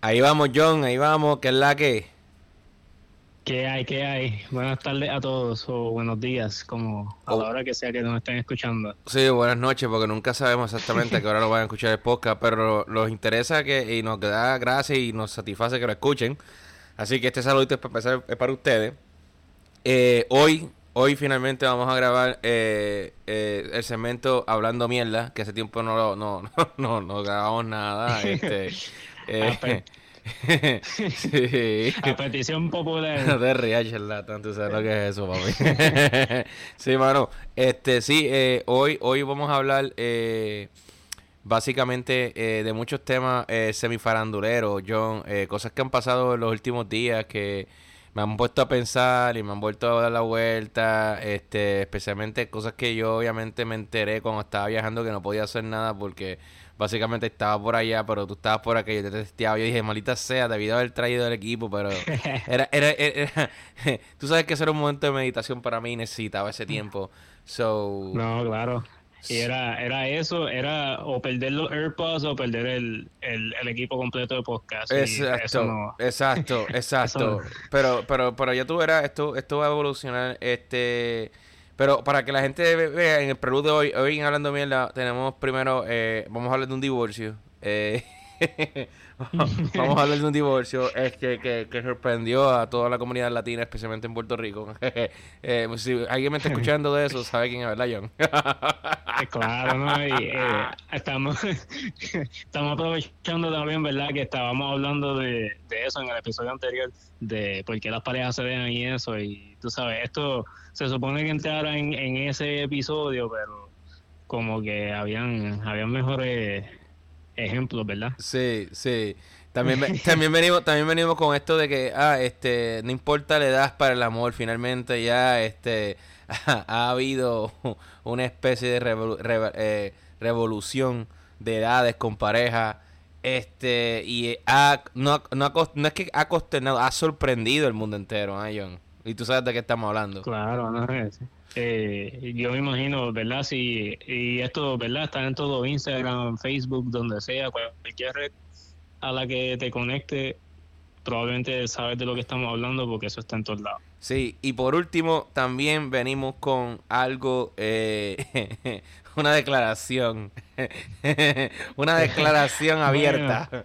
Ahí vamos, John, ahí vamos, que es la que. ¿Qué hay? ¿Qué hay? Buenas tardes a todos o buenos días, como a la Oh. hora que sea que nos estén escuchando. Sí, buenas noches, porque nunca sabemos exactamente a qué hora lo van a escuchar el podcast, pero nos interesa que y nos da gracia y nos satisface que lo escuchen. Así que este saludito es para, empezar- es para ustedes. Eh, hoy, hoy finalmente vamos a grabar eh, eh, el segmento Hablando Mierda, que hace tiempo no lo- no, no, no, no grabamos nada. Este, eh, sí. A petición No popular. te rías, charlatán, tú sabes lo que es eso, papi. sí, mano. Este, sí, eh, hoy, hoy vamos a hablar eh, básicamente eh, de muchos temas eh, semifaranduleros, John, eh, cosas que han pasado en los últimos días que me han puesto a pensar y me han vuelto a dar la vuelta, este, especialmente cosas que yo obviamente me enteré cuando estaba viajando que no podía hacer nada porque básicamente estaba por allá, pero tú estabas por aquí, yo te testeaba, yo dije, maldita sea, debido haber traído el equipo, pero era, era, era- tú sabes que ese era un momento de meditación para mí y necesitaba ese tiempo. So, No, claro. Y era, era eso, era o perder los AirPods o perder el, el, el equipo completo de podcast. Exacto, eso no- exacto, exacto. Eso- Pero, pero, pero ya tú verás, esto, esto va a evolucionar, este, pero para que la gente ve- vea en el preludio de hoy, hoy en hablando mierda, tenemos primero, eh, vamos a hablar de un divorcio. Eh, vamos a hablar de un divorcio es que, que, que sorprendió a toda la comunidad latina, especialmente en Puerto Rico. Eh, si alguien me está escuchando de eso, sabe quién es, ¿verdad, John? Eh, Claro, ¿no? Y eh, estamos, estamos aprovechando también, ¿verdad? Que estábamos hablando de, de eso en el episodio anterior, de por qué las parejas se dejan y eso. Y tú sabes, esto se supone que entrara en, en ese episodio, pero como que habían, habían mejores ejemplos, ¿verdad? Sí, sí. También, también venimos, también venimos con esto de que, ah, este, no importa la edad para el amor, finalmente ya, este, ha, habido una especie de revolu- eh, revolución de edades con pareja, este, y ha, no, no, no es que ha consternado, ha sorprendido el mundo entero, ¿ah, John? Y tú sabes de qué estamos hablando. Claro, ¿no? Es- eh, yo me imagino, ¿verdad? Si, y esto, ¿verdad? Está en todo Instagram, Facebook, donde sea, cualquier red a la que te conecte, probablemente sabes de lo que estamos hablando porque eso está en todos lados. Sí, y por último, también venimos con algo, eh, una declaración, una declaración abierta.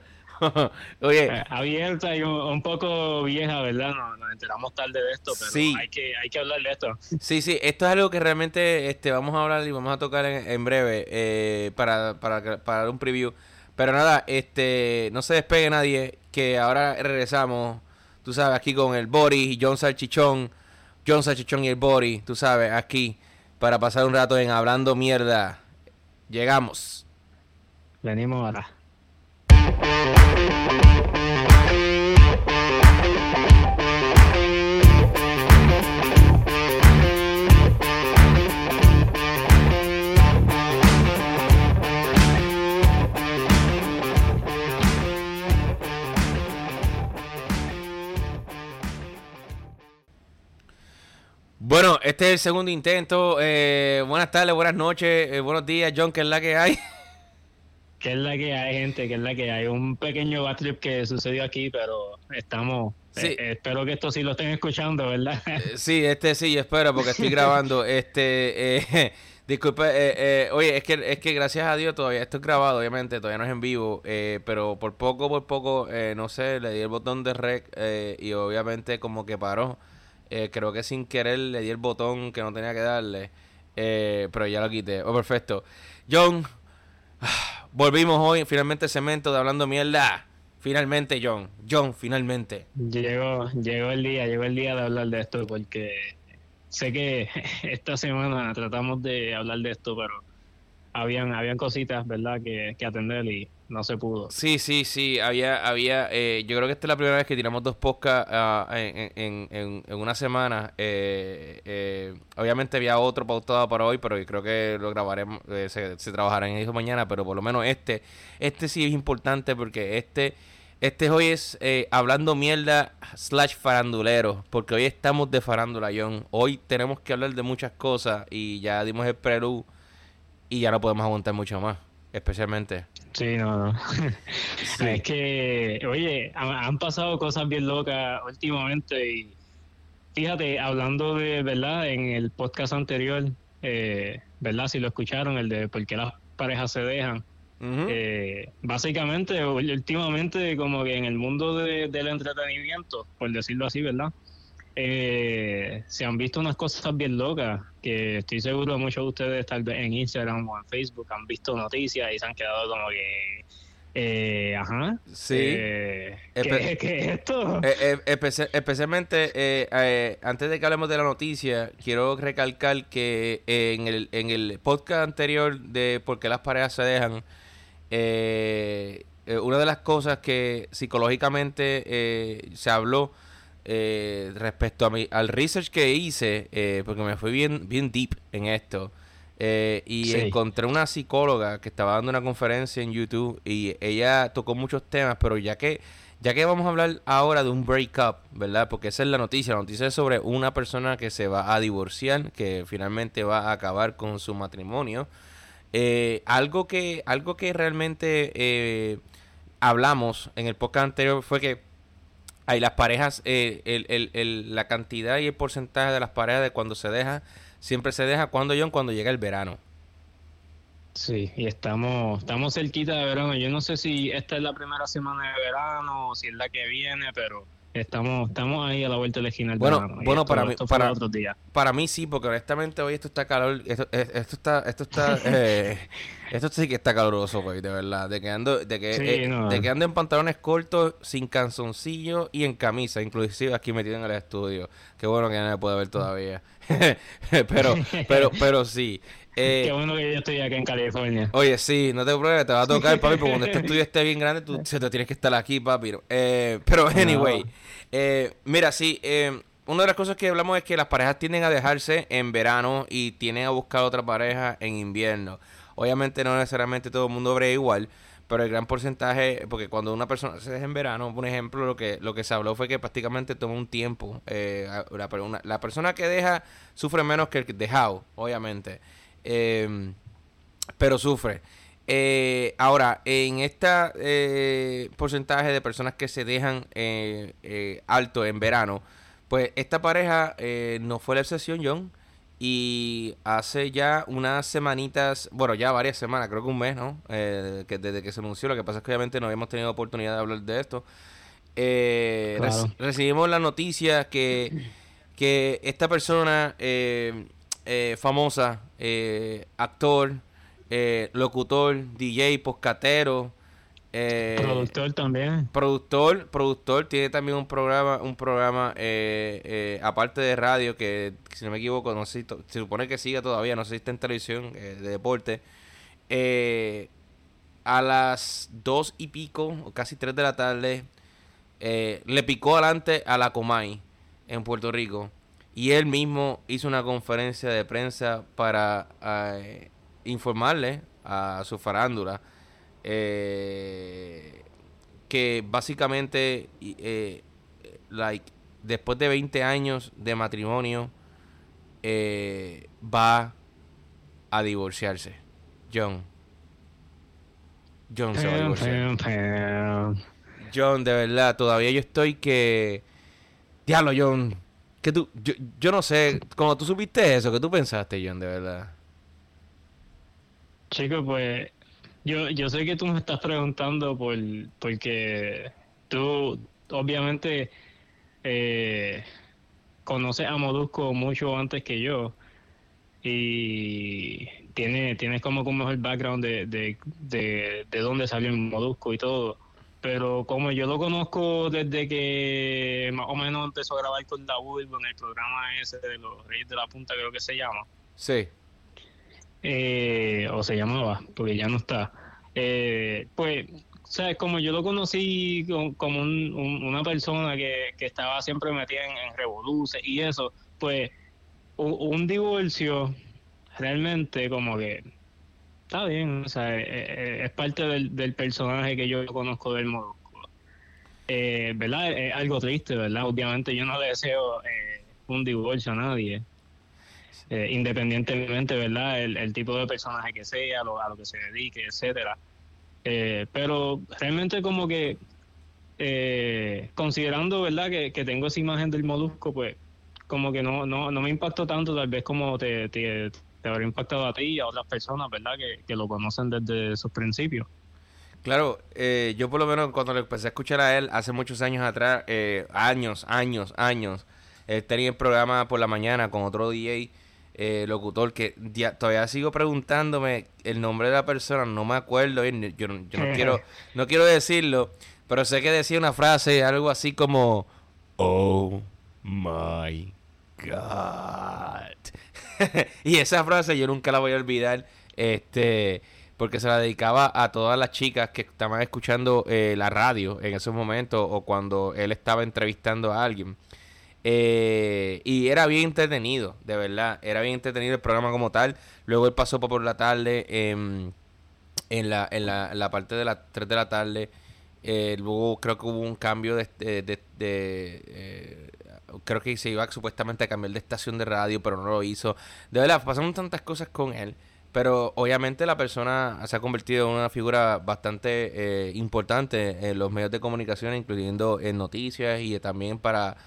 Oye, Eh, abierta y un, un poco vieja, ¿verdad? No, nos enteramos tarde de esto, pero Sí. hay, que, hay que hablar de esto. sí, sí, esto es algo que realmente este, vamos a hablar y vamos a tocar en, en breve eh, para, para, para dar un preview. Pero nada, este, no se despegue nadie, que ahora regresamos, tú sabes, aquí con el Boris y John Salchichón, John Salchichón y el Boris, tú sabes, aquí, para pasar un rato en Hablando Mierda. Llegamos. Venimos ahora. Bueno, este es el segundo intento. Eh, buenas tardes, buenas noches, eh, buenos días, John, que es la que hay. ¿Qué es la que hay, gente? ¿Qué es la que hay? Un pequeño bad trip que sucedió aquí, pero estamos... Sí. eh, espero que esto sí lo estén escuchando, ¿verdad? Eh, sí, este sí, yo espero, porque estoy grabando. Este, eh, disculpe, eh, eh, oye, es que, es que gracias a Dios todavía esto es grabado, obviamente, todavía no es en vivo, eh, pero por poco, por poco, eh, no sé, le di el botón de rec eh, y obviamente como que paró. Eh, creo que sin querer le di el botón que no tenía que darle, eh, pero ya lo quité. Oh, perfecto. John, volvimos hoy, finalmente cemento de hablando mierda. Finalmente, John. John, finalmente. Llegó, llegó el día, llegó el día de hablar de esto porque sé que esta semana tratamos de hablar de esto, pero habían, habían cositas, ¿verdad?, que atender y no se pudo. Sí, sí, sí, había, había, eh, yo creo que esta es la primera vez que tiramos dos podcasts ah, en, en, en, una semana. Eh, eh, obviamente había otro pautado para hoy, pero yo creo que lo grabaremos, eh, se, se trabajará en eso mañana, pero por lo menos este, este sí es importante porque este, este hoy es eh, hablando mierda slash farandulero, porque hoy estamos de farándula, John. Hoy tenemos que hablar de muchas cosas y ya dimos el prelude y ya no podemos aguantar mucho más. Especialmente. Sí, no, no. Es que, oye, han, pasado cosas bien locas últimamente y fíjate, hablando de, ¿verdad? En el podcast anterior, eh, ¿verdad? Si lo escucharon, el de por qué las parejas se dejan. Eh, básicamente, últimamente, como que en el mundo del entretenimiento, por decirlo así, ¿verdad? Eh, se han visto unas cosas bien locas que estoy seguro muchos de ustedes tal vez en Instagram o en Facebook han visto noticias y se han quedado como que eh, ajá sí eh, ¿qué, es esto? Eh, especialmente antes de que hablemos de la noticia quiero recalcar que en el, en el podcast anterior de por qué las parejas se dejan una de las cosas que psicológicamente se habló eh, respecto a mi, al research que hice, eh, porque me fui bien, bien deep en esto, eh, y encontré una psicóloga que estaba dando una conferencia en YouTube y ella tocó muchos temas, pero ya que ya que vamos a hablar ahora de un breakup, ¿verdad? Porque esa es la noticia. La noticia es sobre una persona que se va a divorciar, que finalmente va a acabar con su matrimonio. algo que algo que realmente hablamos en el podcast anterior fue que Ahí las parejas, eh, el, el, el, la cantidad y el porcentaje de las parejas de cuando se deja, siempre se deja cuando yo, cuando llega el verano. Sí, y estamos, estamos cerquita de verano. Yo no sé si esta es la primera semana de verano o si es la que viene, pero Estamos, estamos ahí a la vuelta de la Bueno, bueno para mí, para, para mí sí, porque honestamente hoy esto está calor, esto, esto está, esto está, eh, esto sí que está caluroso, pues, de verdad, de que ando, de que, eh, de que ando en pantalones cortos, sin canzoncillo y en camisa, inclusive aquí metido en el estudio. Qué bueno que no me puede ver todavía, pero, pero, pero sí. Eh, Qué bueno que yo estoy aquí en California. Oye, sí, no te preocupes, te va a tocar, papi, porque cuando este estudio esté bien grande, tú se te tienes que estar aquí, papi. Eh, pero, anyway, eh, mira, sí, una de las cosas que hablamos es que las parejas tienden a dejarse en verano y tienden a buscar otra pareja en invierno. Obviamente no necesariamente todo el mundo brega igual, pero el gran porcentaje, porque cuando una persona se deja en verano, por ejemplo, lo que lo que se habló fue que prácticamente toma un tiempo. la, la persona que deja sufre menos que el dejado, obviamente. Em, pero sufre. Eh, ahora, en este eh, porcentaje de personas que se dejan eh, alto en verano, pues esta pareja no fue la excepción, John. Y hace ya unas semanitas, bueno, ya varias semanas, creo que un mes, ¿no? que desde que se anunció, lo que pasa es que obviamente no habíamos tenido oportunidad de hablar de esto. recibimos la noticia que, que esta persona eh, famosa, eh, actor, eh, locutor, DJ, poscatero. Productor también. Productor, productor, tiene también un programa, un programa aparte de radio que, si no me equivoco, no sé, se supone que siga todavía, no sé si está en televisión de deporte. a las dos y pico, casi tres de la tarde, le picó adelante a la Comay en Puerto Rico y él mismo hizo una conferencia de prensa para eh, informarle a su farándula eh, que básicamente eh, like después de 20 años de matrimonio va a divorciarse. John. John se va a divorciar. John de verdad todavía yo estoy que diablo John que tú, yo, yo no sé, cuando tú supiste eso, ¿qué tú pensaste, John, de verdad? Chico, pues yo, yo sé que tú me estás preguntando por porque tú obviamente eh, conoces a Modusco mucho antes que yo y tiene, tienes como un mejor background de, de, de, de dónde salió Modusco y todo pero como yo lo conozco desde que más o menos empezó a grabar con la en el programa ese de los Reyes de la Punta, creo que se llama. Sí. Eh, o se llamaba, porque ya no está. Eh, pues, ¿sabes? Como yo lo conocí como una persona que, estaba siempre metida en, en y eso, pues, un divorcio realmente como que está bien, o sea, eh, eh, es parte del, del, personaje que yo conozco del modo Eh, ¿Verdad? Es algo triste, ¿verdad? Obviamente yo no le deseo eh, un divorcio a nadie. Eh, independientemente, ¿verdad? El, tipo de personaje que sea, a lo que se dedique, etcétera. Eh, pero realmente como que eh, considerando, ¿verdad? Que, tengo esa imagen del molusco, pues como que no, no, no me impactó tanto, tal vez como te, te, te habrá impactado a ti y a otras personas, ¿verdad? Que, que lo conocen desde sus principios. Claro, eh, yo por lo menos cuando le empecé a escuchar a él hace muchos años atrás, años, años, años, él tenía el programa por la mañana con otro DJ, eh, locutor, que todavía sigo preguntándome el nombre de la persona, no me acuerdo, yo, no quiero no quiero decirlo, pero sé que decía una frase, algo así como, oh my god. y esa frase yo nunca la voy a olvidar, este porque se la dedicaba a todas las chicas que estaban escuchando eh, la radio en esos momentos o cuando él estaba entrevistando a alguien. Eh, y era bien entretenido, de verdad. Era bien entretenido el programa como tal. Luego él pasó por la tarde en, la, en, la, parte de las 3 de la tarde. Eh, luego creo que hubo un cambio de... de, creo que se iba supuestamente a cambiar de estación de radio, pero no lo hizo. De verdad, pasaron tantas cosas con él. Pero obviamente la persona se ha convertido en una figura bastante eh, importante en los medios de comunicación, incluyendo en noticias y también para,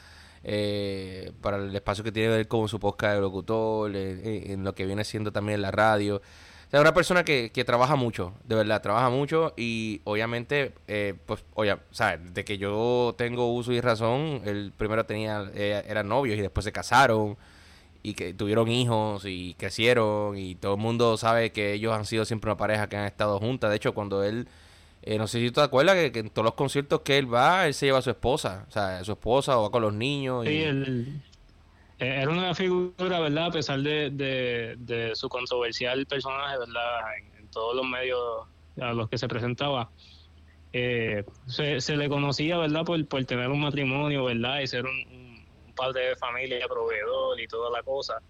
eh, para el espacio que tiene ver con su podcast de locutor, en lo que viene siendo también la radio. O sea, una persona que, que trabaja mucho, de verdad, trabaja mucho y obviamente, eh, pues, oye, o sea, de que yo tengo uso y razón, él primero tenía, eran novios y después se casaron y que tuvieron hijos y crecieron y todo el mundo sabe que ellos han sido siempre una pareja que han estado juntas. De hecho, cuando él, eh, no sé si tú te acuerdas que, en todos los conciertos que él va, él se lleva a su esposa, o sea, a su esposa o va con los niños. Y... Sí, él, eh, era una figura, ¿verdad? A pesar de, de, su controversial personaje, ¿verdad? En, todos los medios a los que se presentaba. Eh, se, se, le conocía, ¿verdad? Por, por tener un matrimonio, ¿verdad? Y ser un padre de familia, proveedor y toda la cosa.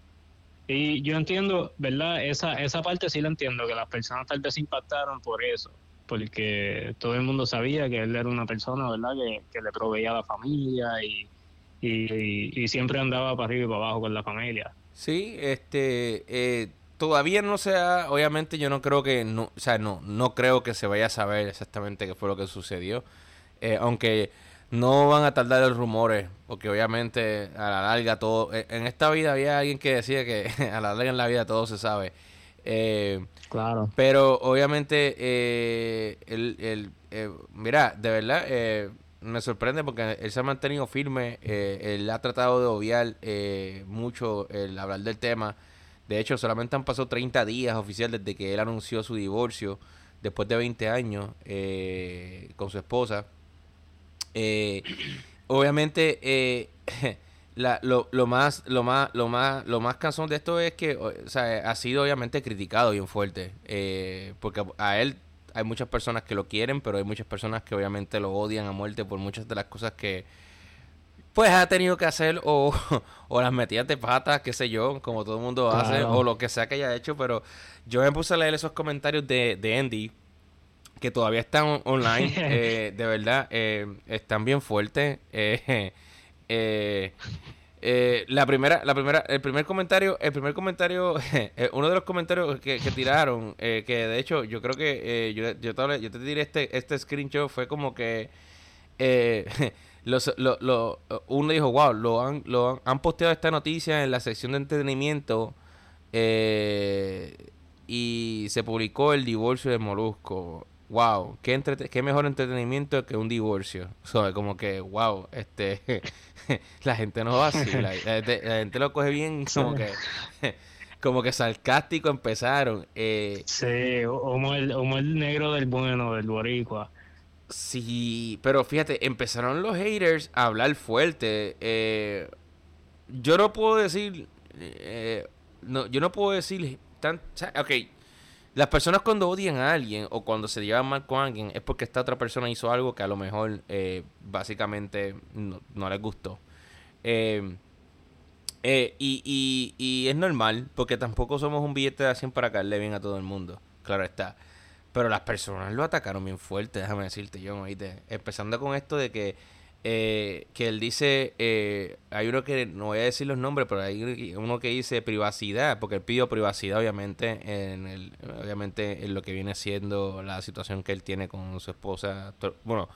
Y yo entiendo, ¿verdad? Esa, esa parte sí la entiendo, que las personas tal vez se impactaron por eso, porque todo el mundo sabía que él era una persona, ¿verdad? Que, le proveía la familia y, y, siempre andaba para arriba y para abajo con la familia. Sí, este, eh, todavía no se ha, obviamente yo no creo que, no, o sea, no, no creo que se vaya a saber exactamente qué fue lo que sucedió, eh, aunque no van a tardar los rumores, porque obviamente a la larga todo... E, en esta vida había alguien que decía que a la larga en la vida todo se sabe. Eh, claro. Pero obviamente, eh, el, eh, mira, de verdad, eh, me sorprende porque él se ha mantenido firme, él ha tratado de obviar mucho el hablar del tema. De hecho, solamente han pasado 30 días oficial desde que él anunció su divorcio, después de 20 años, con su esposa. Eh, obviamente, eh, lo, lo, más, lo más, lo más, lo más cansón de esto es que, ha sido obviamente criticado bien fuerte, eh, porque a él hay muchas personas que lo quieren, pero hay muchas personas que obviamente lo odian a muerte por muchas de las cosas que pues ha tenido que hacer o, o las metidas de patas, qué sé yo, como todo el mundo hace, o lo que sea que haya hecho, pero yo me puse a leer esos comentarios de, de Andy, que todavía están online, eh, de verdad, eh, están bien fuertes. Eh, la primera, la primera, el primer comentario, el primer comentario, uno de los comentarios que, tiraron, que de hecho yo creo que yo, yo, te, yo te diré este, este screenshot fue como que los, lo, uno dijo, wow, lo han, lo han, han, posteado esta noticia en la sección de entretenimiento y se publicó el divorcio de Molusco wow, qué, qué mejor entretenimiento que un divorcio. O como que, wow, este, la gente no va así, la, gente, lo coge bien como que, como que sarcástico empezaron. Eh, sí, como el, como el negro del bueno, del boricua. Sí, pero fíjate, empezaron los haters a hablar fuerte. Eh, yo no puedo decir, eh, no, yo no puedo decir tan, ok, las personas cuando odian a alguien o cuando se llevan mal con alguien es porque esta otra persona hizo algo que a lo mejor eh, básicamente no, les gustó. Eh, eh, y, y, es normal porque tampoco somos un billete de 100 para caerle bien a todo el mundo. Claro está. Pero las personas lo atacaron bien fuerte, déjame decirte, yo, Empezando con esto de que eh, que él dice, eh, hay uno que, no voy a decir los nombres, pero hay uno que dice privacidad, porque él pidió privacidad obviamente en el, obviamente en lo que viene siendo la situación que él tiene con su esposa, bueno,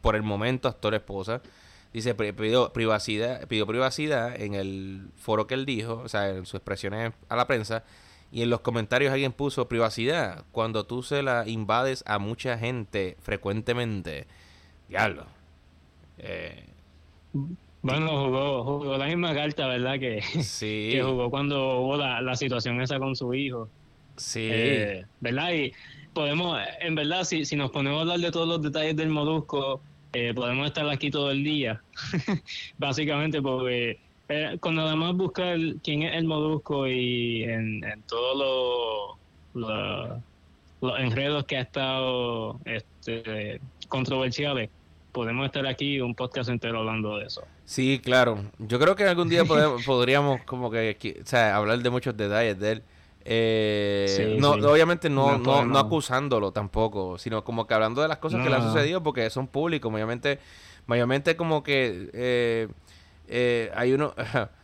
por el momento actor esposa, dice pidió privacidad, pidió privacidad en el foro que él dijo, o sea, en sus expresiones a la prensa, y en los comentarios alguien puso privacidad cuando tú se la invades a mucha gente frecuentemente. Diablo. Eh, bueno, jugó, jugó la misma carta, ¿verdad? Que, sí. que jugó cuando hubo la, situación esa con su hijo. Sí. Eh, ¿Verdad? Y podemos, en verdad, si, si nos ponemos a hablar de todos los detalles del Molusco, eh, podemos estar aquí todo el día. Básicamente porque eh, con nada más buscar quién es el Molusco y en, en todos los, los enredos que ha estado este, controversiales, podemos estar aquí un podcast entero hablando de eso. Sí, claro. Yo creo que algún día podríamos como que, o sea, hablar de muchos detalles de él. Eh, no, obviamente no, no, acusándolo tampoco, sino como que hablando de las cosas que le han sucedido porque son públicos. Mayormente, mayormente como que eh, eh, hay uno...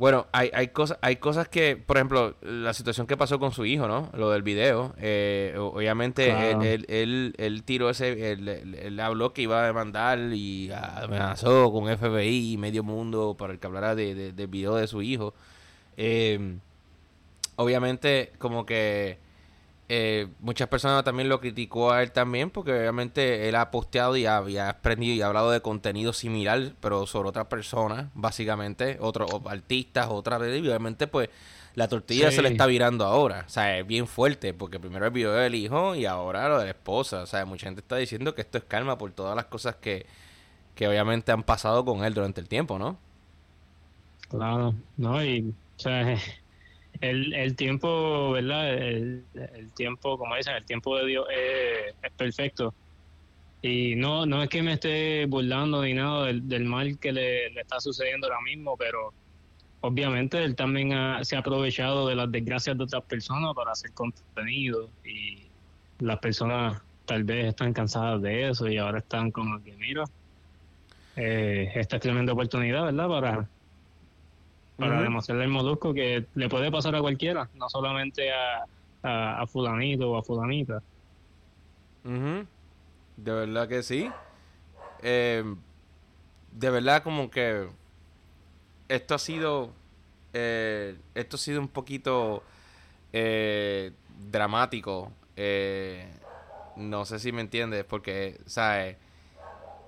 Bueno, hay, hay, cosas, hay cosas que, por ejemplo, la situación que pasó con su hijo, ¿no? Lo del video. Eh, obviamente, él, él, él, tiró ese. Él, habló que iba a demandar y amenazó con FBI y medio mundo para el que hablara de, del video de su hijo. Eh, obviamente, como que eh, muchas personas también lo criticó a él también porque obviamente él ha posteado y ha, aprendido y ha hablado de contenido similar pero sobre otras personas básicamente otros artistas otras y obviamente pues la tortilla se le está virando ahora. O sea es bien fuerte porque primero el video del hijo y ahora lo de la esposa. O sea mucha gente está diciendo que esto es calma por todas las cosas que, que obviamente han pasado con él durante el tiempo ¿no? claro no y o sea el, el tiempo, ¿verdad? El, tiempo, como dicen, el tiempo de Dios es, perfecto. Y no, no es que me esté burlando ni nada del, mal que le, está sucediendo ahora mismo, pero obviamente él también se ha aprovechado de las desgracias de otras personas para hacer contenido y las personas tal vez están cansadas de eso y ahora están como que, mira, eh, esta es tremenda oportunidad, ¿verdad? Para para demostrarle al molusco que le puede pasar a cualquiera, no solamente a, a, fulanito o a fulanita. De verdad que sí. Eh, de verdad como que esto ha sido eh, esto ha sido un poquito eh, dramático. No sé si me entiendes porque sabes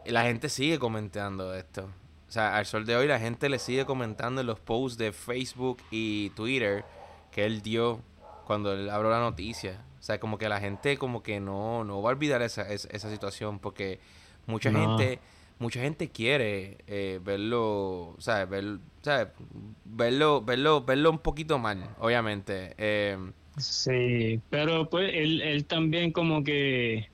la gente sigue comentando esto o sea, al sol de hoy la gente le sigue comentando en los posts de Facebook y Twitter que él dio cuando él abrió la noticia. O sea, como que la gente como que no, no va a olvidar esa, esa, situación porque mucha gente mucha gente quiere eh, verlo, o sea, ver, verlo, verlo, verlo un poquito mal, obviamente. Eh, sí, pero pues él, él también como que,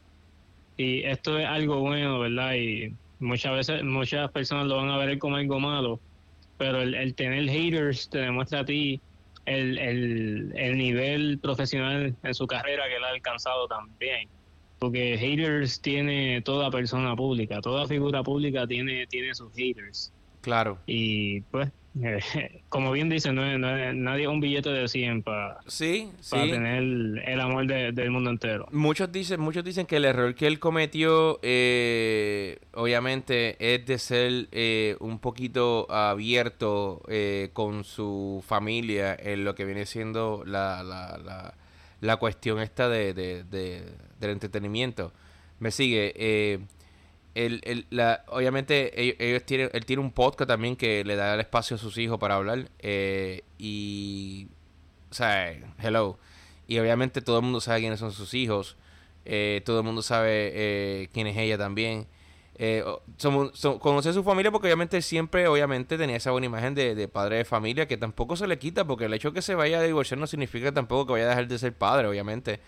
y esto es algo bueno, ¿verdad? Y muchas veces muchas personas lo van a ver como algo malo, pero el, tener haters te demuestra a ti el, el, el, nivel profesional en su carrera que él ha alcanzado también. Porque haters tiene toda persona pública, toda figura pública tiene, tiene sus haters. Claro. Y pues como bien dice, no, es, nadie un billete de 100 para, sí, tener el, amor del mundo entero. Muchos dicen, muchos dicen que el error que él cometió, eh, obviamente, es de ser eh, un poquito abierto eh, con su familia en lo que viene siendo la, la, la, la cuestión esta de, de, del entretenimiento. Me sigue el, la, obviamente ellos, tienen, él tiene un podcast también que le da el espacio a sus hijos para hablar. Eh, y, o sea, hello. Y obviamente todo el mundo sabe quiénes son sus hijos. Eh, todo el mundo sabe eh, quién es ella también. Eh, conoce a su familia porque obviamente siempre, obviamente, tenía esa buena imagen de, de, padre de familia que tampoco se le quita porque el hecho de que se vaya a divorciar no significa tampoco que vaya a dejar de ser padre, obviamente.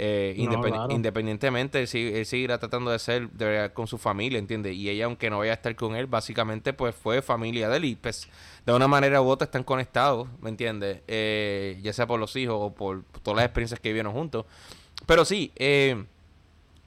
Eh, independientemente, él, seguirá tratando de ser con su familia, ¿entiendes? Y ella, aunque no vaya a estar con él, básicamente pues fue familia de él y pues de una manera u otra están conectados, ¿me entiendes? Eh, ya sea por los hijos o por, todas las experiencias que vivieron juntos. Pero sí, eh,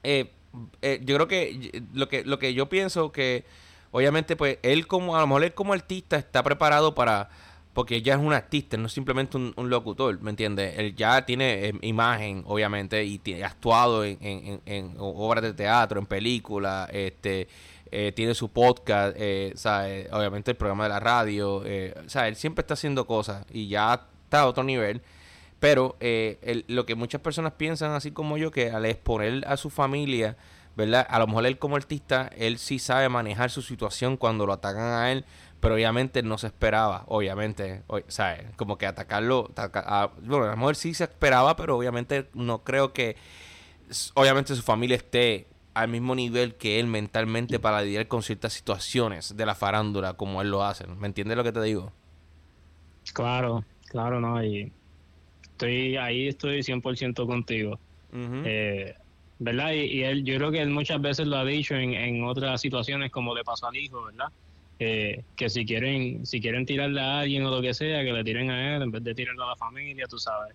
yo creo que lo que lo que yo pienso que obviamente, pues él como, a lo mejor él como artista está preparado para, porque ya es un artista, no es simplemente un, locutor, ¿me entiendes? Él ya tiene eh, imagen, obviamente, y ha actuado en, en, en, obras de teatro, en películas, este, eh, tiene su podcast, eh, obviamente el programa de la radio, eh, o sea, él siempre está haciendo cosas y ya está a otro nivel. Pero eh, lo que muchas personas piensan, así como yo, que al exponer a su familia, ¿verdad? A lo mejor él como artista, él sí sabe manejar su situación cuando lo atacan a él, pero obviamente no se esperaba, obviamente, ¿sabes? Como que atacarlo, bueno, a lo mejor sí se esperaba, pero obviamente no creo que, obviamente su familia esté al mismo nivel que él mentalmente para lidiar con ciertas situaciones de la farándula como él lo hace. ¿Me entiendes lo que te digo? Claro, claro, no, y estoy ahí estoy 100% contigo. eh, ¿Verdad? Y, él, yo creo que él muchas veces lo ha dicho en, en otras situaciones como le pasó al hijo, ¿verdad? Que si quieren si quieren tirarle a alguien o lo que sea, que le tiren a él en vez de tirarle a la familia, tú sabes.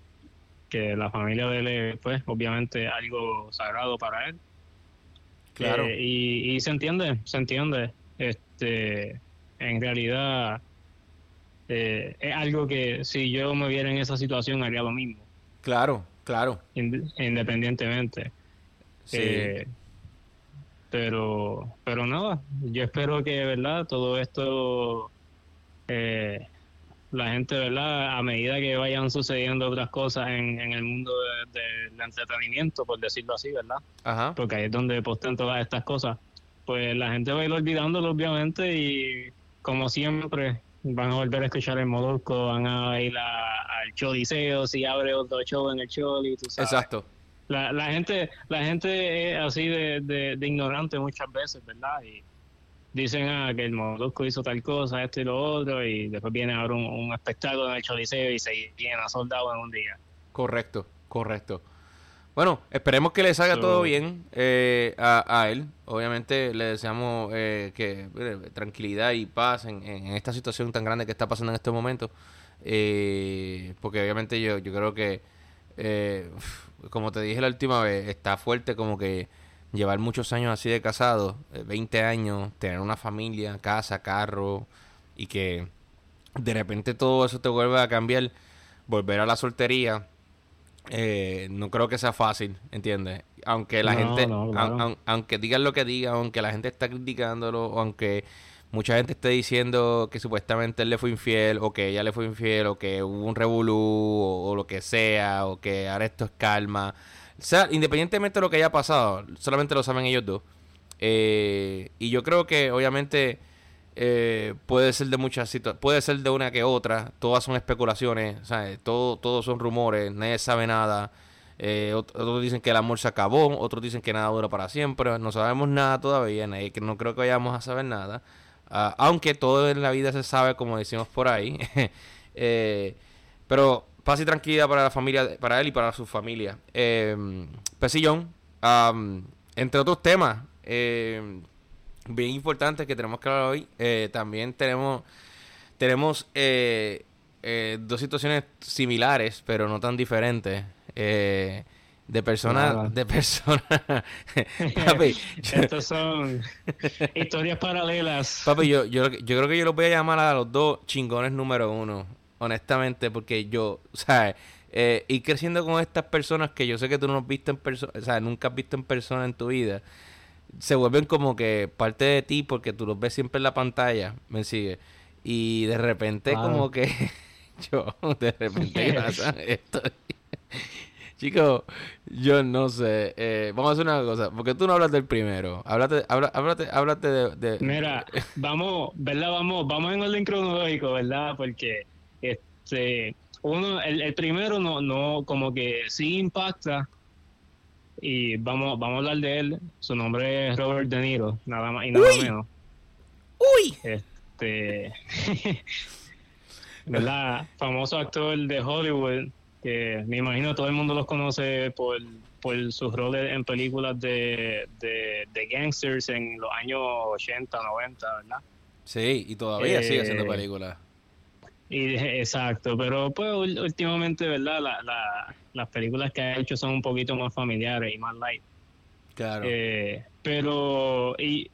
Que la familia de él es, pues, obviamente algo sagrado para él. Claro. Eh, y, y se entiende, se entiende. Este, en realidad, eh, es algo que si yo me viera en esa situación haría lo mismo. Claro, claro. Independientemente. Sí. Eh, pero, pero nada, yo espero que, ¿verdad? Todo esto, eh, la gente, ¿verdad? A medida que vayan sucediendo otras cosas en, en el mundo del entretenimiento, por decirlo así, ¿verdad? Ajá. Porque ahí es donde posten todas estas cosas. Pues la gente va a ir olvidándolo, obviamente, y como siempre, van a volver a escuchar el Molusco, van a ir al Choliseo, si abre otro show en el Choli, tú sabes. Exacto. La, la gente la gente es así de, de, ignorante muchas veces, ¿verdad? Y dicen ah, que el Molusco hizo tal cosa, esto y lo otro, y después viene ahora un, un espectáculo en el Choliseo y se llena soldado en un día. Correcto, correcto. Bueno, esperemos que le salga todo bien eh, a, él. Obviamente le deseamos eh, que eh, tranquilidad y paz en, esta situación tan grande que está pasando en este momento. porque obviamente yo, yo creo que, como te dije la última vez, está fuerte como que llevar muchos años así de casado, 20 años, tener una familia, casa, carro, y que de repente todo eso te vuelva a cambiar, volver a la soltería eh, no creo que sea fácil, ¿entiendes? Aunque la gente, aunque digan lo que digan, aunque la gente está criticándolo, aunque mucha gente esté diciendo que supuestamente él le fue infiel, o que ella le fue infiel, o que hubo un revolú, o, lo que sea, o que ahora esto es calma. O sea, independientemente de lo que haya pasado, solamente lo saben ellos dos. Eh, y yo creo que obviamente eh, puede ser de muchas puede ser de una que otra, todas son especulaciones. Todo, todos son rumores, nadie sabe nada. Eh, otros dicen que el amor se acabó, otros dicen que nada dura para siempre, no sabemos nada todavía, nadie, que no creo que vayamos a saber nada. Ah, aunque todo en la vida se sabe, como decimos por ahí. eh, pero paz y tranquilidad para la familia, para él y para su familia. Eh, Pesillón, entre otros temas, eh, bien importante que tenemos que hablar hoy. Eh, también tenemos, tenemos eh, dos situaciones similares, pero no tan diferentes. De personas, de personas. papi, Estas son historias paralelas. Papi, yo, yo, yo creo que yo los voy a llamar a los dos chingones número uno, honestamente, porque yo, o sea, eh, ir creciendo con estas personas que yo sé que tú no has visto en persona, o sea, nunca has visto en persona en tu vida se vuelven como que parte de ti porque tú los ves siempre en la pantalla, me sigue. Y de repente como que yo, de repente pasa esto. Chicos, yo no sé. Eh, vamos a hacer una cosa. porque tú no hablas del primero? Háblate, háblate, háblate de, Mira, vamos, ¿verdad? Vamos, vamos en orden cronológico, ¿verdad? Porque este uno, el, el primero no, no, como que sí impacta y vamos, vamos a hablar de él. Su nombre es Robert De Niro, nada más y nada menos. ¡Uy! Este. ¿Verdad? Famoso actor de Hollywood, que me imagino todo el mundo los conoce por, por sus roles en películas de, de, gangsters en los años 80, 90, ¿verdad? Sí, y todavía sigue haciendo eh, películas. Y, exacto, pero pues últimamente, ¿verdad? La, las películas que ha hecho son un poquito más familiares y más light. Claro. Eh, pero, y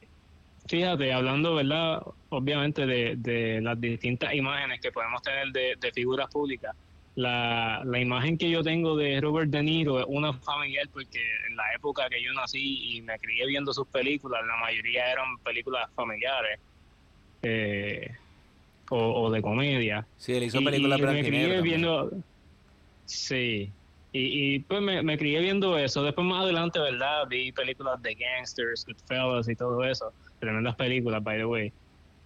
fíjate, hablando, ¿verdad? Obviamente de, de las distintas imágenes que podemos tener de, de figuras públicas, la, la, imagen que yo tengo de Robert De Niro es una familiar porque en la época que yo nací y me crié viendo sus películas, la mayoría eran películas familiares eh, o, de comedia. Sí, él hizo películas y, me crié viendo, Sí, y, y pues me, me, crié viendo eso. Después más adelante, ¿verdad? Vi películas de gangsters, Goodfellas y todo eso. Tremendas películas, by the way.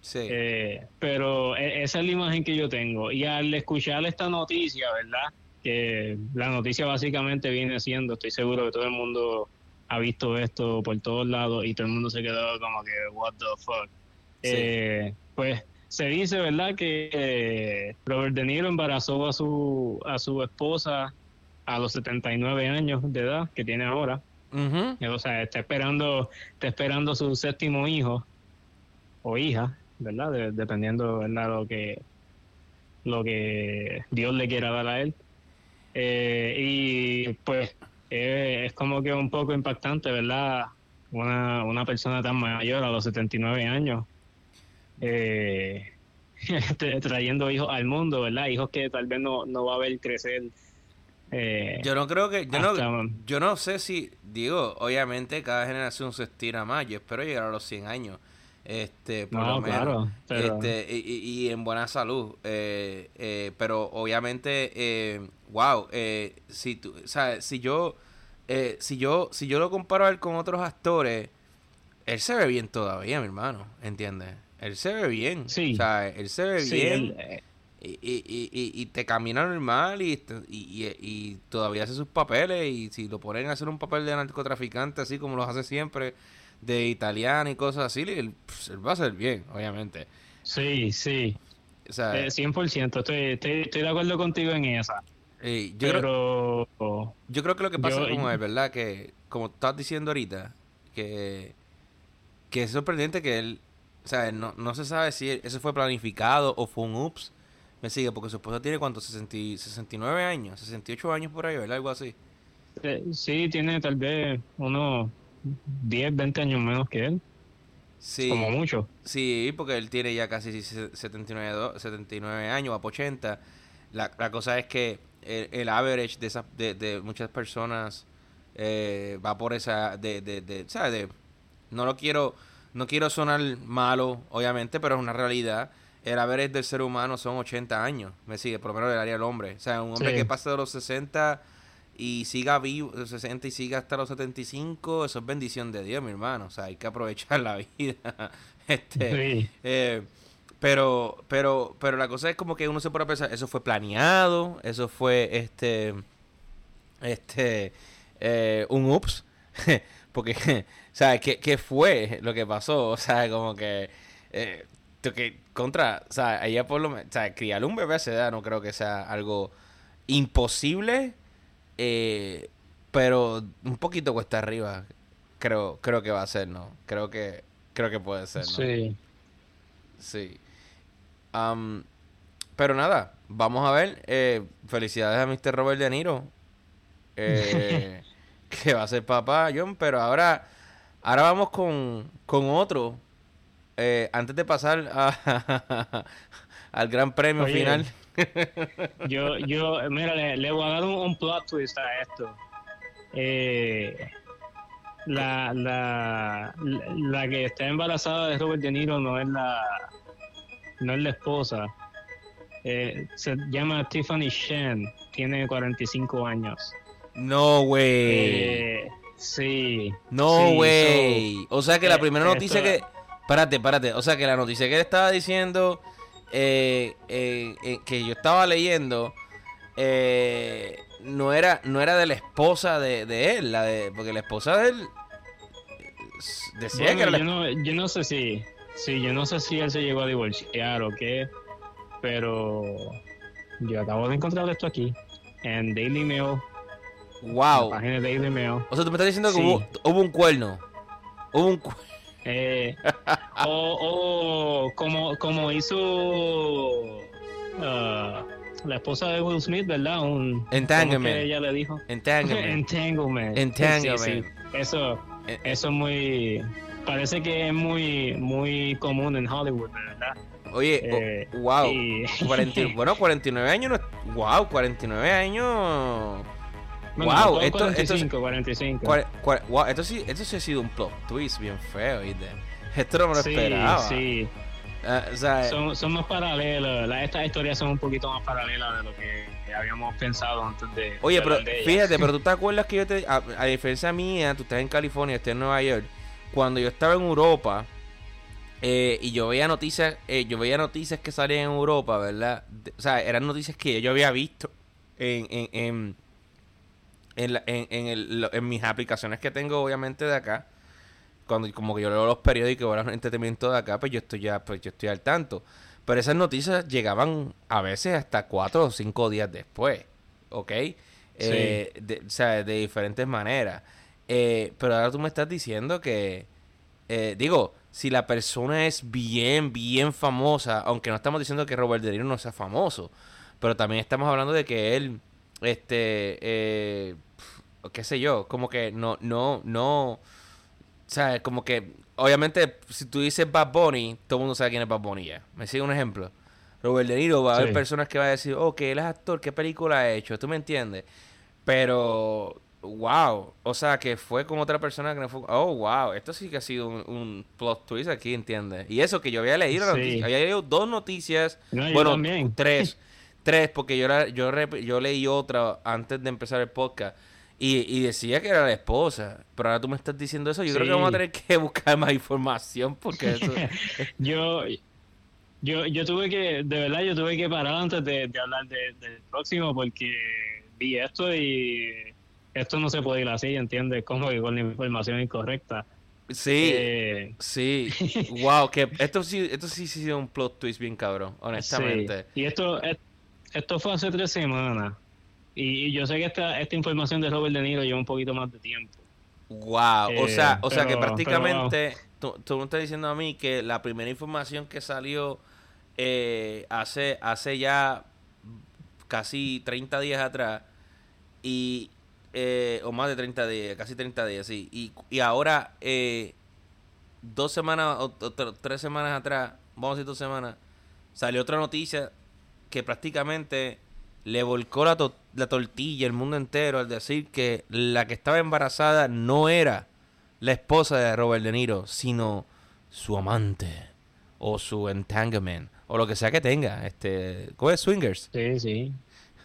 Sí. Eh, pero e, esa es la imagen que yo tengo. Y al escuchar esta noticia, ¿verdad? Que la noticia básicamente viene siendo, estoy seguro que todo el mundo ha visto esto por todos lados y todo el mundo se quedó como que, what the fuck. Eh, pues se dice, ¿verdad? Que eh, Robert De Niro embarazó a su, a su esposa a los 79 años de edad que tiene ahora. O sea, está esperando, está esperando su séptimo hijo o hija. ¿Verdad? dependiendo, ¿verdad? Lo que, lo que Dios le quiera dar a él. Eh, y pues es como que un poco impactante, ¿verdad? Una, una persona tan mayor a los 79 años eh, trayendo hijos al mundo, ¿verdad? Hijos que tal vez no, no va a ver crecer. Eh, yo no creo que, yo no, yo no sé si, digo, obviamente cada generación se estira más, yo espero llegar a los 100 años, este por lo menos este, y, en buena salud eh, eh, pero obviamente eh, wow eh, si tú sabes si yo si yo si yo lo comparo a él con otros actores él se ve bien todavía mi hermano ¿entiendes? él se ve bien sí. o sea él se ve bien y, y, y, te camina normal y, y, todavía hace sus papeles y si lo ponen a hacer un papel de narcotraficante así como lo hace siempre de italiano y cosas así, él, pues, va a ser bien, obviamente. Sí, sí. O sea, 100%, eh, estoy, estoy, estoy, de acuerdo contigo en esa. yo, creo, yo creo que lo que pasa con él, ¿verdad? Que, como estás diciendo ahorita, que, que es sorprendente que él, o sea, no, no se sabe si eso fue planificado o fue un ups. Me sigue, porque su esposa tiene, ¿cuánto? 60, 69 años, 68 años por ahí, ¿verdad? Algo así. Eh, sí, tiene tal vez unos 10, 20 años menos que él. Sí. Como mucho. Sí, porque él tiene ya casi 79, 79 años, a 80. La, la cosa es que el, average de, esa, de, de muchas personas eh, va por esa. De, de, de, ¿sabes? De, no lo quiero. No quiero sonar malo, obviamente, pero es una realidad. El average del ser humano son 80 años. Me sigue, por lo menos el área del hombre. O sea, un hombre que pasa de los 60 y siga vivo, 60 y siga hasta los 75, eso es bendición de Dios, mi hermano. O sea, hay que aprovechar la vida. este, eh, pero, pero, pero la cosa es como que uno se puede pensar, eso fue planeado, eso fue este, este, eh, un ups, porque, ¿sabes? ¿Qué, ¿Qué fue lo que pasó? O sea, como que, eh, que contra, o sea, ella por lo menos, o sea, criar un bebé a esa edad no creo que sea algo imposible, eh, pero un poquito cuesta arriba. Creo, creo que va a ser, ¿no? Creo que, creo que puede ser, ¿no? Sí. Sí. pero nada, vamos a ver. Eh, felicidades a Mr. Robert De Niro. Eh, que va a ser papá, John. Pero ahora, ahora vamos con, con otro. Eh, antes de pasar a, al gran premio final yo, yo, mira, le, voy a dar un, plot twist a esto. Eh, la, la, la, que está embarazada de Robert De Niro no es la, no es la esposa. Eh, se llama Tiffany Shen, tiene 45 años. No, güey. Eh, sí. No, güey. o sea que la primera noticia que... Párate, párate. O sea que la noticia que él estaba diciendo eh, eh, eh, que yo estaba leyendo eh, no era no era de la esposa de, de, él, la de porque la esposa de él decía que era yo, no, yo no sé si sí, yo no sé si él se llegó a divorciar o qué, pero yo acabo de encontrar esto aquí en Daily Mail. Wow. página de Daily Mail. O sea, tú me estás diciendo que hubo, hubo un cuerno. Hubo un cuerno eh, o, como, como hizo uh, la esposa de Will Smith, ¿verdad? Un, Entanglement. ella le dijo? Entanglement. Entanglement. Entanglement. Eso, eh, eso es muy parece que es muy, muy común en Hollywood, ¿verdad? Oye, eh, wow. bueno, 49 años no. Wow, 49 años. Wow, esto, 45, 45. wow, esto sí, esto sí ha sido un plot twist bien feo, ¿viste? Esto no me lo sí, esperaba. Sí, uh, o sea, son, son, más paralelos. estas historias son un poquito más paralelas de lo que habíamos pensado antes de. Oye, pero fíjate, pero tú te acuerdas que yo te. A, a diferencia mía, tú estás en California, estás en Nueva York. Cuando yo estaba en Europa eh, y yo veía noticias, eh, yo veía noticias que salían en Europa, ¿verdad? o sea, eran noticias que yo había visto en, en, en, en, en, el, en, mis aplicaciones que tengo, obviamente, de acá. Cuando como que yo leo los periódicos o el entretenimiento de acá, pues yo estoy ya, pues yo estoy al tanto. Pero esas noticias llegaban a veces hasta cuatro o cinco días después, ¿ok? Eh, o sea, de diferentes maneras. pero ahora tú me estás diciendo que, digo, si la persona es bien, bien famosa, aunque no estamos diciendo que Robert De Niro no sea famoso, pero también estamos hablando de que él, este, qué sé yo, como que no, no, no, o sea, como que, obviamente, si tú dices Bad Bunny, todo el mundo sabe quién es Bad Bunny ya. Me sigue un ejemplo. Robert De Niro va a haber personas que van a decir, oh, que él es actor, ¿qué película ha hecho? ¿Tú me entiendes? Pero wow, o sea, que fue con otra persona que no fue, oh, wow, esto sí que ha sido un, plot twist aquí, ¿entiendes? Y eso que yo había leído, había leído dos noticias, bueno, tres, tres, porque yo, yo, yo leí otra antes de empezar el podcast. Y, decía que era la esposa, pero ahora tú me estás diciendo eso. Yo creo que vamos a tener que buscar más información porque eso. yo, yo, yo tuve que, de verdad, yo tuve que parar antes de, hablar del próximo porque vi esto y esto no se puede ir así, ¿entiendes? Como que con la información incorrecta. Sí, eh, sí. wow, que esto sí, esto sí ha sido un plot twist bien cabrón, honestamente. Y esto, esto fue hace tres semanas. Y, yo sé que esta, esta información de Robert De Niro lleva un poquito más de tiempo. Wow, o sea, eh, o sea que prácticamente tú, tú, me estás diciendo a mí que la primera información que salió eh, hace, hace ya casi 30 días atrás y eh, o más de 30 días, casi 30 días, sí. Y, y ahora, eh, dos semanas o, tres semanas atrás, vamos a decir dos semanas, salió otra noticia que prácticamente le volcó la, la tortilla el mundo entero al decir que la que estaba embarazada no era la esposa de Robert De Niro, sino su amante o su entanglement o lo que sea que tenga. Este, ¿Cómo es? Swingers. Sí, sí.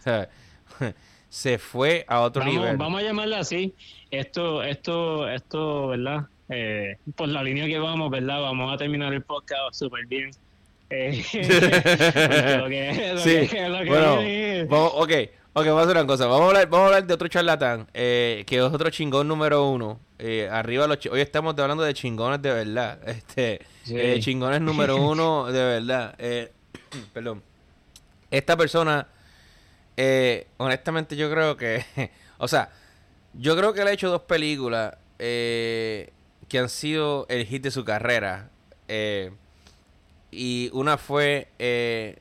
se fue a otro nivel. Vamos a llamarla así. Esto, esto, esto, ¿verdad? Eh, por la línea que vamos, ¿verdad? Vamos a terminar el podcast súper bien. Eh, sí. bueno, vamos, ok, ok, vamos a hacer una cosa. Vamos a hablar, vamos a hablar de otro charlatán, eh, que es otro chingón número uno. Eh, arriba los hoy estamos hablando de chingones de verdad. Este, eh, chingones número uno de verdad. Perdón. Esta persona honestamente yo creo que, o sea, yo creo que él ha hecho dos películas que han sido el hit de su carrera. Eh, y una fue, eh,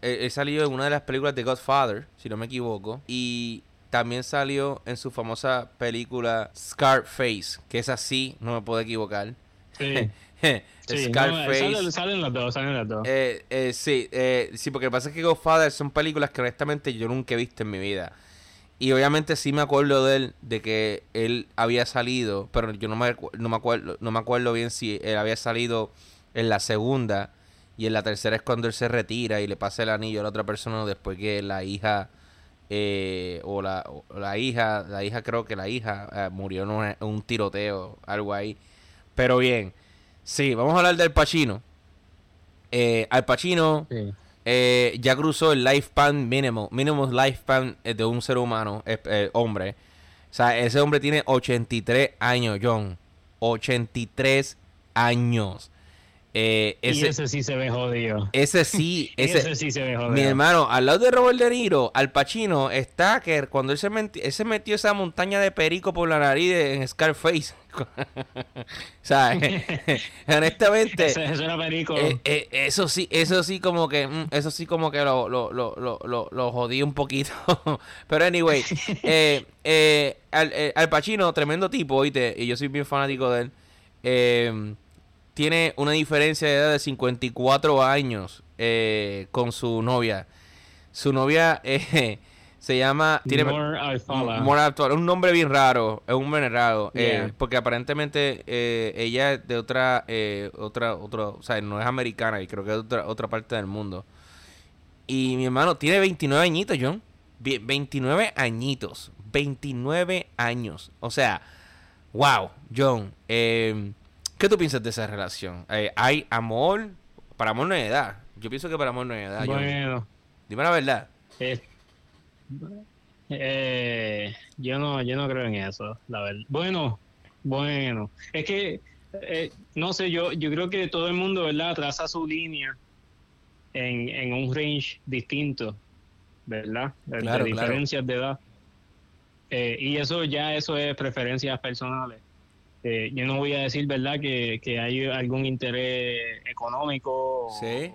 él salió en una de las películas de Godfather, si no me equivoco. Y también salió en su famosa película Scarface, que es así, no me puedo equivocar. Sí. Scarface. salen, las dos, salen las dos. Eh, eh, sí, eh, sí, porque lo que pasa es que Godfather son películas que honestamente yo nunca he visto en mi vida. Y obviamente sí me acuerdo de él, de que él había salido, pero yo no me, no me, acuerdo, no me acuerdo bien si él había salido en la segunda y en la tercera es cuando él se retira y le pasa el anillo a la otra persona después que la hija eh, o, la, la hija, la hija creo que la hija murió en un tiroteo, algo ahí. Pero bien, Sí, vamos a hablar del Pacino. Eh, Al Pacino eh, ya cruzó el lifespan mínimo, mínimo lifespan eh, de un ser humano, eh, hombre. O sea, ese hombre tiene 83 años, John. 83 años. Eh, ese, y ese sí se ve jodido. Ese sí, ese, sí se ve jodido. Mi hermano, al lado de Robert De Niro, Al Pacino, está que cuando él se, metió, metió esa montaña de perico por la nariz en Scarface. o sea, honestamente. Eso, era perico. Eh, eh, eso sí, eso sí como que, mm, eso sí como que lo, lo, lo, lo, lo jodí un poquito. Pero anyway, al, al Pacino, tremendo tipo, ¿oíste? Y yo soy bien fanático de él. Eh, tiene una diferencia de edad de 54 años eh, con su novia. Su novia eh, se llama... Tiene, More Alfala. Un nombre bien raro, es un raro, eh, porque aparentemente eh, ella es de otra, otra, otro, o sea, no es americana y creo que es de otra, otra parte del mundo. Y mi hermano tiene 29 añitos, John. Vie- 29 añitos. 29 años. O sea, wow, John. eh, ¿Qué tú piensas de esa relación? Eh, ¿Hay amor? Para amor no hay edad. Yo pienso que para amor no hay edad. Bueno, Dime la verdad. eh, eh, yo no, yo no creo en eso, la verdad. Bueno, bueno, es que eh, no sé, yo, yo creo que todo el mundo, ¿verdad? Traza su línea en, en un range distinto, ¿verdad? De, claro. diferencias de edad. Eh, y eso ya, eso es preferencias personales. Eh, yo no voy a decir, ¿verdad?, que, que hay algún interés económico o- Sí.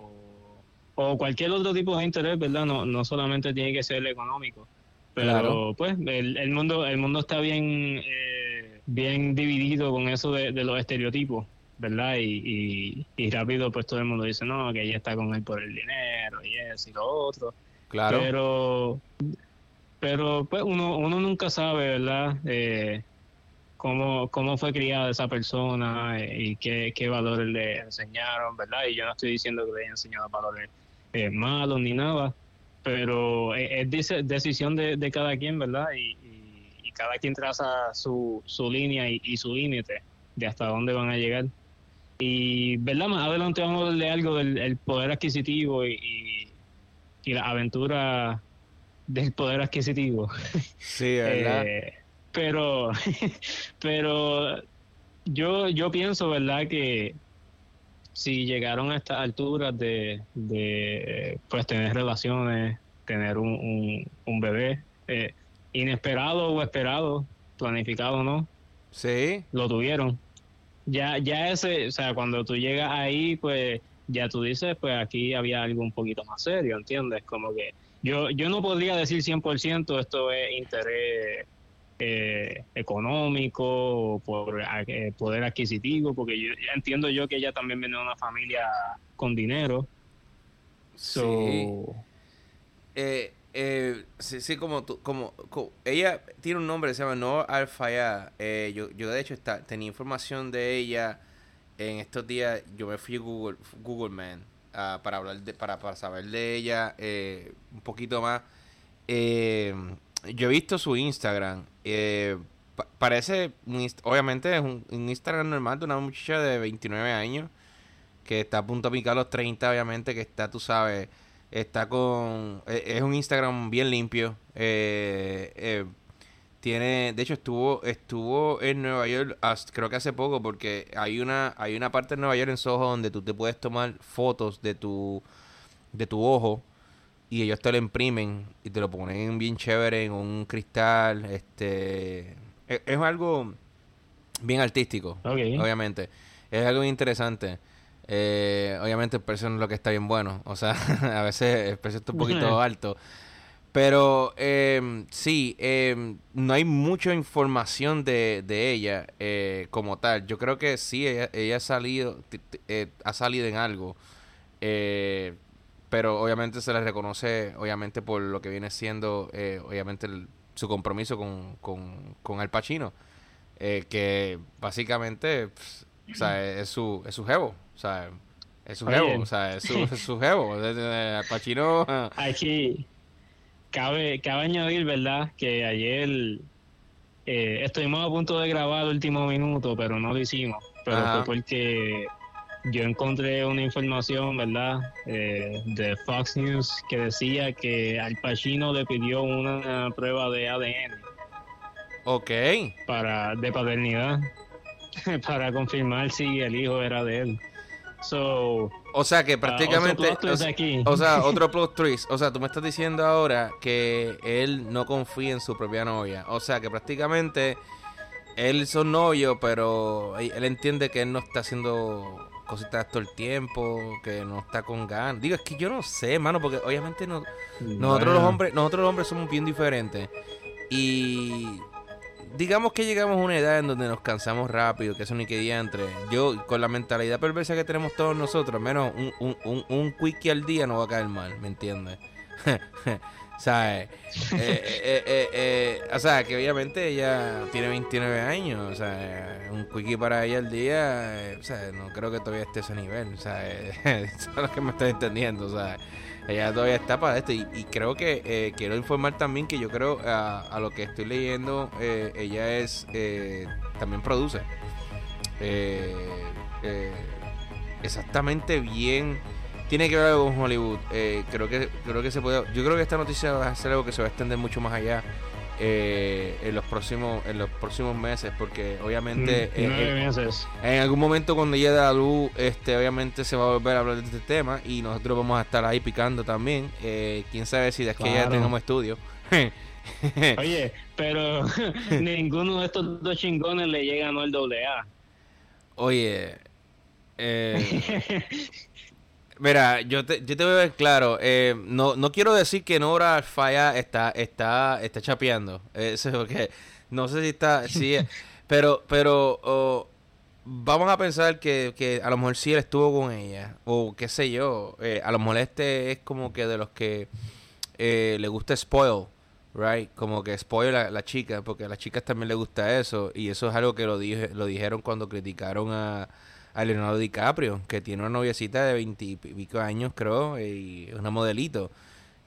o, cualquier otro tipo de interés, ¿verdad? No, no solamente tiene que ser el económico. Pero Claro. pues el, el mundo el mundo está bien eh, bien dividido con eso de, de los estereotipos, ¿verdad? Y, y, y rápido pues todo el mundo dice, no, que ella está con él por el dinero y eso y lo otro. Claro. Pero, pero pues uno, uno nunca sabe, ¿verdad? Eh, cómo, cómo fue criada esa persona eh, y qué, qué valores le enseñaron, ¿verdad? Y yo no estoy diciendo que le hayan enseñado valores eh, malos ni nada, pero es, es dice- decisión de, de cada quien, ¿verdad? Y, y- y cada quien traza su, su línea y, y su límite de hasta dónde van a llegar. Y, ¿verdad? Más adelante vamos a hablar de algo del el poder adquisitivo y, y, y la aventura del poder adquisitivo. Sí, ¿verdad? Eh, pero, pero yo, yo pienso, ¿verdad? Que si llegaron a estas alturas de, de pues tener relaciones, tener un, un, un bebé, eh, inesperado o esperado, planificado no, sí. lo tuvieron. Ya, ya ese, o sea, cuando tú llegas ahí, pues ya tú dices, pues aquí había algo un poquito más serio, ¿entiendes? Como que yo, yo no podría decir 100% esto es interés eh, económico por eh, poder adquisitivo, porque yo entiendo yo que ella también viene de una familia con dinero. Sí. Eh, eh, sí, como tú, como, co- ella tiene un nombre, se llama Noor Al-Fayed. Eh, yo, yo de hecho está, tenía información de ella en estos días. Yo me fui a Google, Google Man ah, para hablar de, para, para saber de ella eh, un poquito más. Yo he visto su Instagram. eh, pa- parece, obviamente es un, Instagram normal de una muchacha de 29 años que está a punto de picar los 30, obviamente, que está, tú sabes, está con... eh, Es un Instagram bien limpio. eh, eh, tiene, de hecho, estuvo estuvo en Nueva York, creo que hace poco, porque hay una hay una parte en Nueva York en Soho donde tú te puedes tomar fotos de tu de tu ojo y ellos te lo imprimen y te lo ponen bien chévere en un cristal, este es, es algo bien artístico obviamente. Es algo interesante. Eh, obviamente el precio no es lo que está bien bueno. O sea, a veces el precio está un poquito alto. Pero eh, sí, eh, no hay mucha información de, de ella eh, como tal. Yo creo que sí, ella, ella ha salido eh, ha salido en algo. Eh, pero obviamente se le reconoce, obviamente por lo que viene siendo, eh, obviamente el- su compromiso con, con, con Al Pacino. Eh, que básicamente, o sea, es su, es su jevo. O sea, es su jevo. O sea, es su, es su jevo. Al Pacino... Aquí cabe, cabe añadir, ¿verdad? Que ayer eh, estuvimos a punto de grabar el último minuto, pero no lo hicimos. Pero Ajá. fue porque yo encontré una información, ¿verdad? Eh, de Fox News que decía que Al Pacino le pidió una prueba de ADN Ok. para de paternidad para confirmar si el hijo era de él. So, O sea que ah, prácticamente... o, sea- aquí. o sea, otro plot twist. O sea, tú me estás diciendo ahora que él no confía en su propia novia. O sea que prácticamente él son novios, pero él entiende que él no está haciendo cositas todo el tiempo, que no está con ganas. Digo, es que yo no sé, mano, porque obviamente no, nosotros los hombres, nosotros los hombres somos bien diferentes. Y digamos que llegamos a una edad en donde nos cansamos rápido, que eso ni que entre Yo, con la mentalidad perversa que tenemos todos nosotros, menos un, un, un, un quickie al día no va a caer mal, ¿me entiendes? ¿Sabes? Eh, eh, eh, eh, o sea, que obviamente ella tiene 29 años, o sea, un quickie para ella al día, o sea, no creo que todavía esté a ese nivel, o sea, eso es lo que me estoy entendiendo, o sea, ella todavía está para esto y, creo que quiero informar también que yo creo a, lo que estoy leyendo, ella es, también produce. exactamente bien tiene que ver con Hollywood. Eh, creo que creo que se puede. Yo creo que esta noticia va a ser algo que se va a extender mucho más allá eh, en los próximos en los próximos meses, porque obviamente mm, eh, en algún momento cuando llegue a la luz, este, obviamente se va a volver a hablar de este tema y nosotros vamos a estar ahí picando también. Quién sabe si de que ya tengamos estudio. Oye, pero ninguno de estos dos chingones le llega no el doble A. Oye, eh, Mira, yo te, yo te voy a ver claro. Eh, no, no quiero decir que Nora Falla está, está, está chapeando. Eso porque no sé si está. Sí, pero, pero vamos a pensar que, que a lo mejor sí él estuvo con ella. O qué sé yo. Eh, a lo mejor este es como que de los que eh, le gusta spoil. Right, como que spoil a la chica, porque a las chicas también le gusta eso, y eso es algo que lo, dije, lo dijeron cuando criticaron a, a Leonardo DiCaprio, que tiene una noviecita de veintipico años, creo, y una modelito.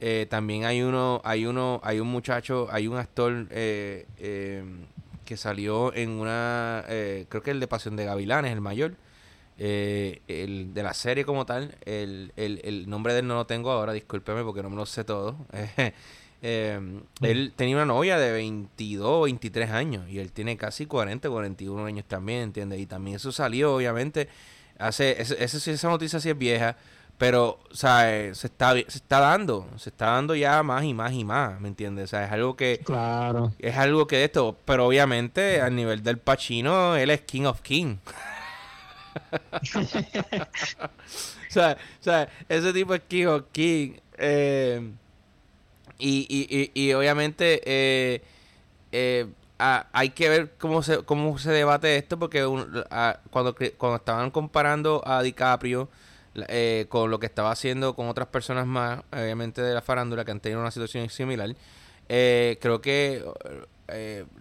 Eh, también hay uno, hay uno, hay un muchacho, hay un actor eh, em, que salió en una, eh, creo que el de Pasión de Gavilanes, el mayor, el de la serie como tal, el, el, el nombre de él no lo tengo ahora, discúlpeme porque no me lo sé todo. Eh, él tenía una novia de 22, 23 años y él tiene casi 40, 41 años también, ¿entiendes? Y también eso salió, obviamente, hace, ese, esa noticia sí es vieja, pero, o sea, eh, se está, se está dando, se está dando ya más y más y más, ¿me entiendes? O sea, es algo que... Claro. Es algo que esto, pero obviamente al nivel del Pachino, él es King of King. o, sea, o sea, ese tipo es King of King. Eh, y, y, y, obviamente eh, eh, hay que ver cómo se, cómo se debate esto, porque cuando, cuando estaban comparando a DiCaprio eh, con lo que estaba haciendo con otras personas más, obviamente de la farándula, que han tenido una situación similar, creo que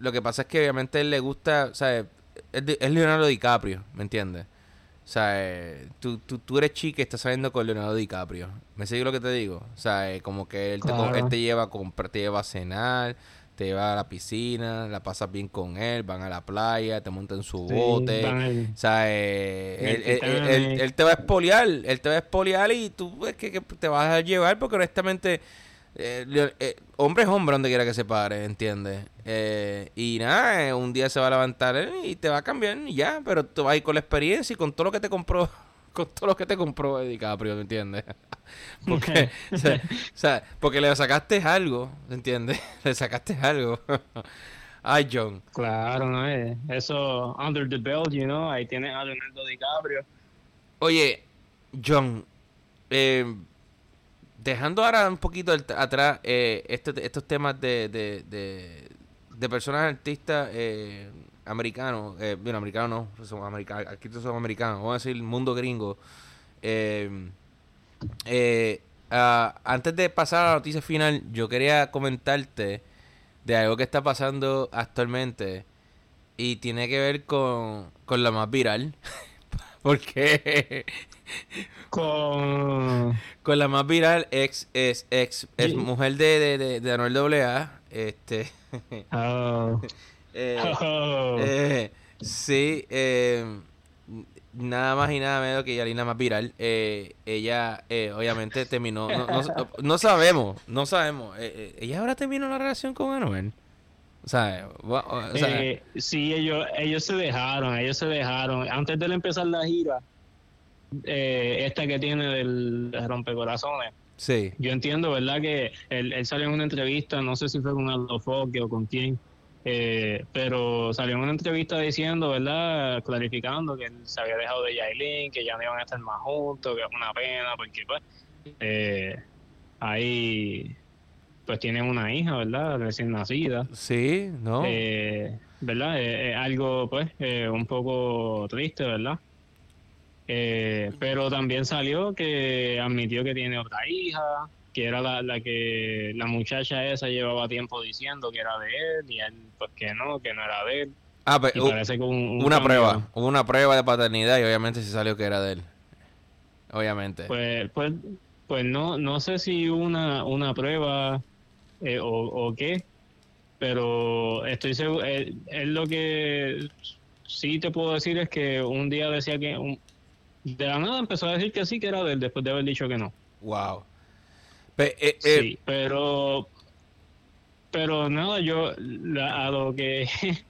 lo que pasa es que obviamente él le gusta, o sea, es, es Leonardo DiCaprio, ¿me entiendes? O sea, eh, tú, tú, tú, eres chica y estás saliendo con Leonardo DiCaprio. ¿Me sigue lo que te digo? O sea, eh, como que él, te, lleva a comprar, te lleva a cenar, te lleva a la piscina, la pasas bien con él, van a la playa, te montan en su bote. O sea, eh, él, te va a espoliar, él te va a espoliar y tú es que, te vas a llevar porque honestamente eh, eh, hombre es hombre donde quiera que se pare, ¿entiendes? Eh, y nada, eh, un día se va a levantar y te va a cambiar y ya, pero tú vas a ir con la experiencia y con todo lo que te compró, con todo lo que te compró DiCaprio, ¿me entiendes? porque, o sea, porque le sacaste algo, ¿me entiendes? le sacaste algo. Ay, John. Claro, ¿no? Eso, under the belt, you know, ahí tienes a Leonardo DiCaprio. Oye, John, eh dejando ahora un poquito atrás eh, este, estos temas de, de, de, personas artistas eh, americanos, eh, bueno, americanos no, somos americanos, aquí somos americanos, vamos a decir mundo gringo. Eh, ah, antes de pasar a la noticia final, yo quería comentarte de algo que está pasando actualmente y tiene que ver con, con la más viral. Porque con con la más viral ex es ex, es mujer de, de, de, Anuel AA este oh. eh, oh. Eh, sí eh, nada más y nada menos que Yalina más viral eh, ella obviamente terminó no, no, no, sabemos no sabemos ella ahora terminó la relación con Anuel o sea, sí, ellos, ellos se dejaron, ellos se dejaron. Antes de empezar la gira, eh, esta que tiene del rompecorazones. Sí. Yo entiendo, ¿verdad? Que él, salió en una entrevista, no sé si fue con Aldo Foque o con quién, eh, pero salió en una entrevista diciendo, ¿verdad? Clarificando que él se había dejado de Yailin, que ya no iban a estar más juntos, que es una pena, porque pues eh, ahí pues tienen una hija, ¿verdad? Recién nacida. Sí, ¿no? Eh, ¿verdad? Es algo, pues, un poco triste, ¿verdad? pero también salió que admitió que tiene otra hija, que era la, la, que la muchacha esa llevaba tiempo diciendo que era de él y él pues que no, que no era de él. Ah, pues, parece que una prueba, hubo una prueba de paternidad y obviamente se salió que era de él. Obviamente. Pues, pues, pues no, no sé si una, una prueba eh, o, o, qué, pero estoy seguro, él, lo que sí te puedo decir es que un día decía que, de la nada empezó a decir que sí que era de él después de haber dicho que no. Wow. Eh, eh, sí, pero pero nada, yo a lo que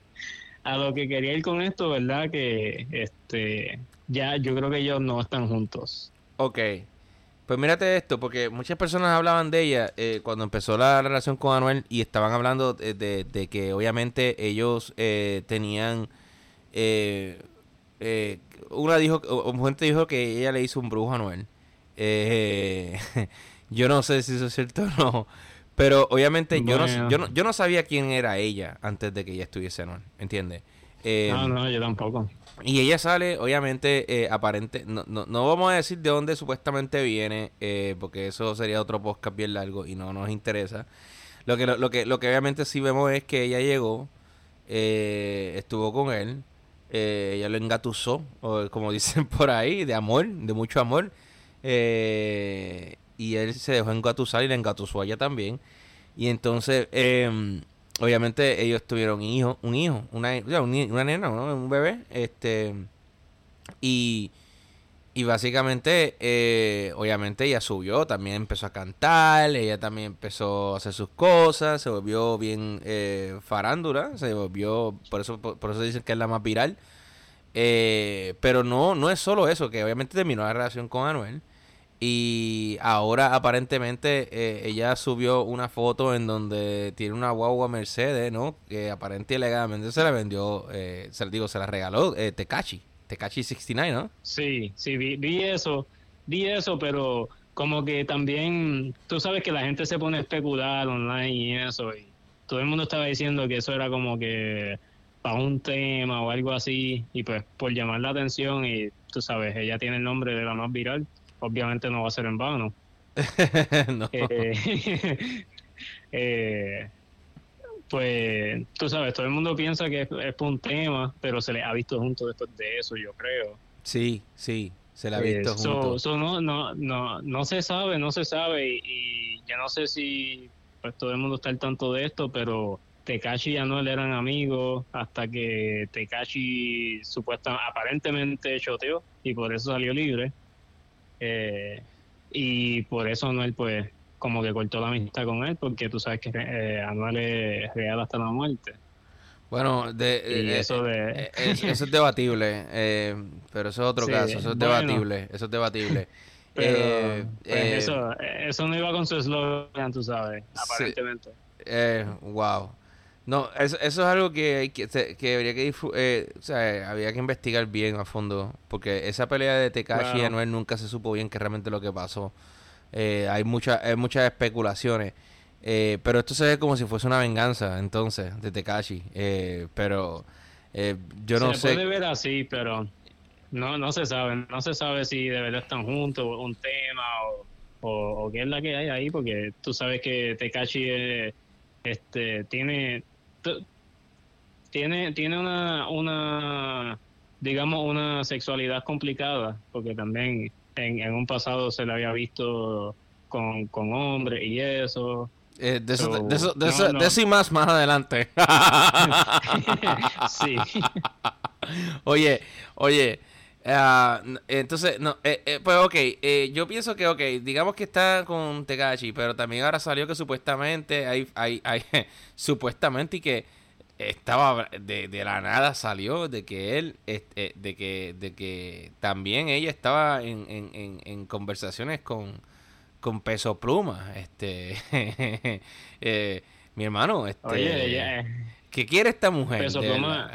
a lo que quería ir con esto, ¿verdad? Que este ya yo creo que ellos no están juntos. Ok. Pues mírate esto, porque muchas personas hablaban de ella eh, cuando empezó la relación con Anuel y estaban hablando de, que obviamente ellos tenían... una dijo, gente dijo que ella le hizo un brujo a Anuel. Yo no sé si eso es cierto o no. Pero obviamente yo, no, yo, no, yo no sabía quién era ella antes de que ella estuviese, ¿no? ¿Entiendes? Eh, no, no, yo tampoco. Y ella sale, obviamente, eh, aparente. No, no, no, vamos a decir de dónde supuestamente viene, eh, porque eso sería otro podcast bien largo y no nos interesa. Lo que, lo, que, lo que obviamente sí vemos es que ella llegó, eh, estuvo con él, ella lo engatusó, o como dicen por ahí, de amor, de mucho amor. Eh, y él se dejó engatusar y le engatusó a ella también. Y entonces, eh, obviamente, ellos tuvieron hijo, un hijo, una, una nena, un bebé. este Y, y básicamente, eh, obviamente, ella subió, también empezó a cantar, ella también empezó a hacer sus cosas, se volvió bien eh, farándula, se volvió, por eso, por, eso dicen que es la más viral. Eh, pero no, no es solo eso, que obviamente terminó la relación con Anuel. Y ahora aparentemente eh, ella subió una foto en donde tiene una guagua Mercedes, ¿no? Que aparentemente legalmente se la vendió, eh, se, digo, se la regaló eh, Tekachi, Tekachi 69, ¿no? Sí, sí, vi, vi eso, vi eso, pero como que también, tú sabes que la gente se pone a especular online y eso, y todo el mundo estaba diciendo que eso era como que para un tema o algo así, y pues por llamar la atención y tú sabes, ella tiene el nombre de la más viral obviamente no va a ser en vano. Eh, eh, pues tú sabes, todo el mundo piensa que es, un tema, pero se le ha visto junto después de eso, yo creo. Sí, sí, se le ha visto eh, junto. no, no, no, no se sabe, no se sabe y, ya no sé si pues todo el mundo está al tanto de esto, pero Tekashi y Anuel eran amigos hasta que Tekashi supuestamente, aparentemente choteó y por eso salió libre. Eh, y por eso Anuel, pues, como que cortó la amistad con él, porque tú sabes que eh, Anuel es real hasta la muerte. Bueno, de, eh, eso, de... eso es debatible, pero eso es otro caso, eso es debatible, eso es debatible. Pero, pues, eso, eso no iba con su eslogan, tú sabes, aparentemente. wow. No, eso, eso es algo que, que, que habría que eh, o sea, había que investigar bien a fondo, porque esa pelea de Tekashi y Anuel nunca se supo bien qué realmente lo que pasó. Eh, hay, muchas hay muchas especulaciones, eh, pero esto se ve como si fuese una venganza, entonces, de Tekashi. Eh, pero eh, yo no se sé. Se puede ver así, pero no no se sabe. No se sabe si de verdad están juntos, un tema o, o, qué es la que hay ahí, porque tú sabes que Tekashi este, tiene tiene, tiene una, una, digamos, una sexualidad complicada, porque también en, un pasado se le había visto con, con hombres y eso. Eh, de, eso, de, eso, de, eso, y más más adelante. sí. oye, oye, ah, entonces, no, eh, eh, pues ok, yo pienso que, ok, digamos que está con Tegachi, pero también ahora salió que supuestamente hay, hay, hay supuestamente y que estaba de, de, la nada salió de que él este, de que de que también ella estaba en, en, en, conversaciones con con peso pluma este eh, mi hermano este Oye, qué quiere esta mujer peso pluma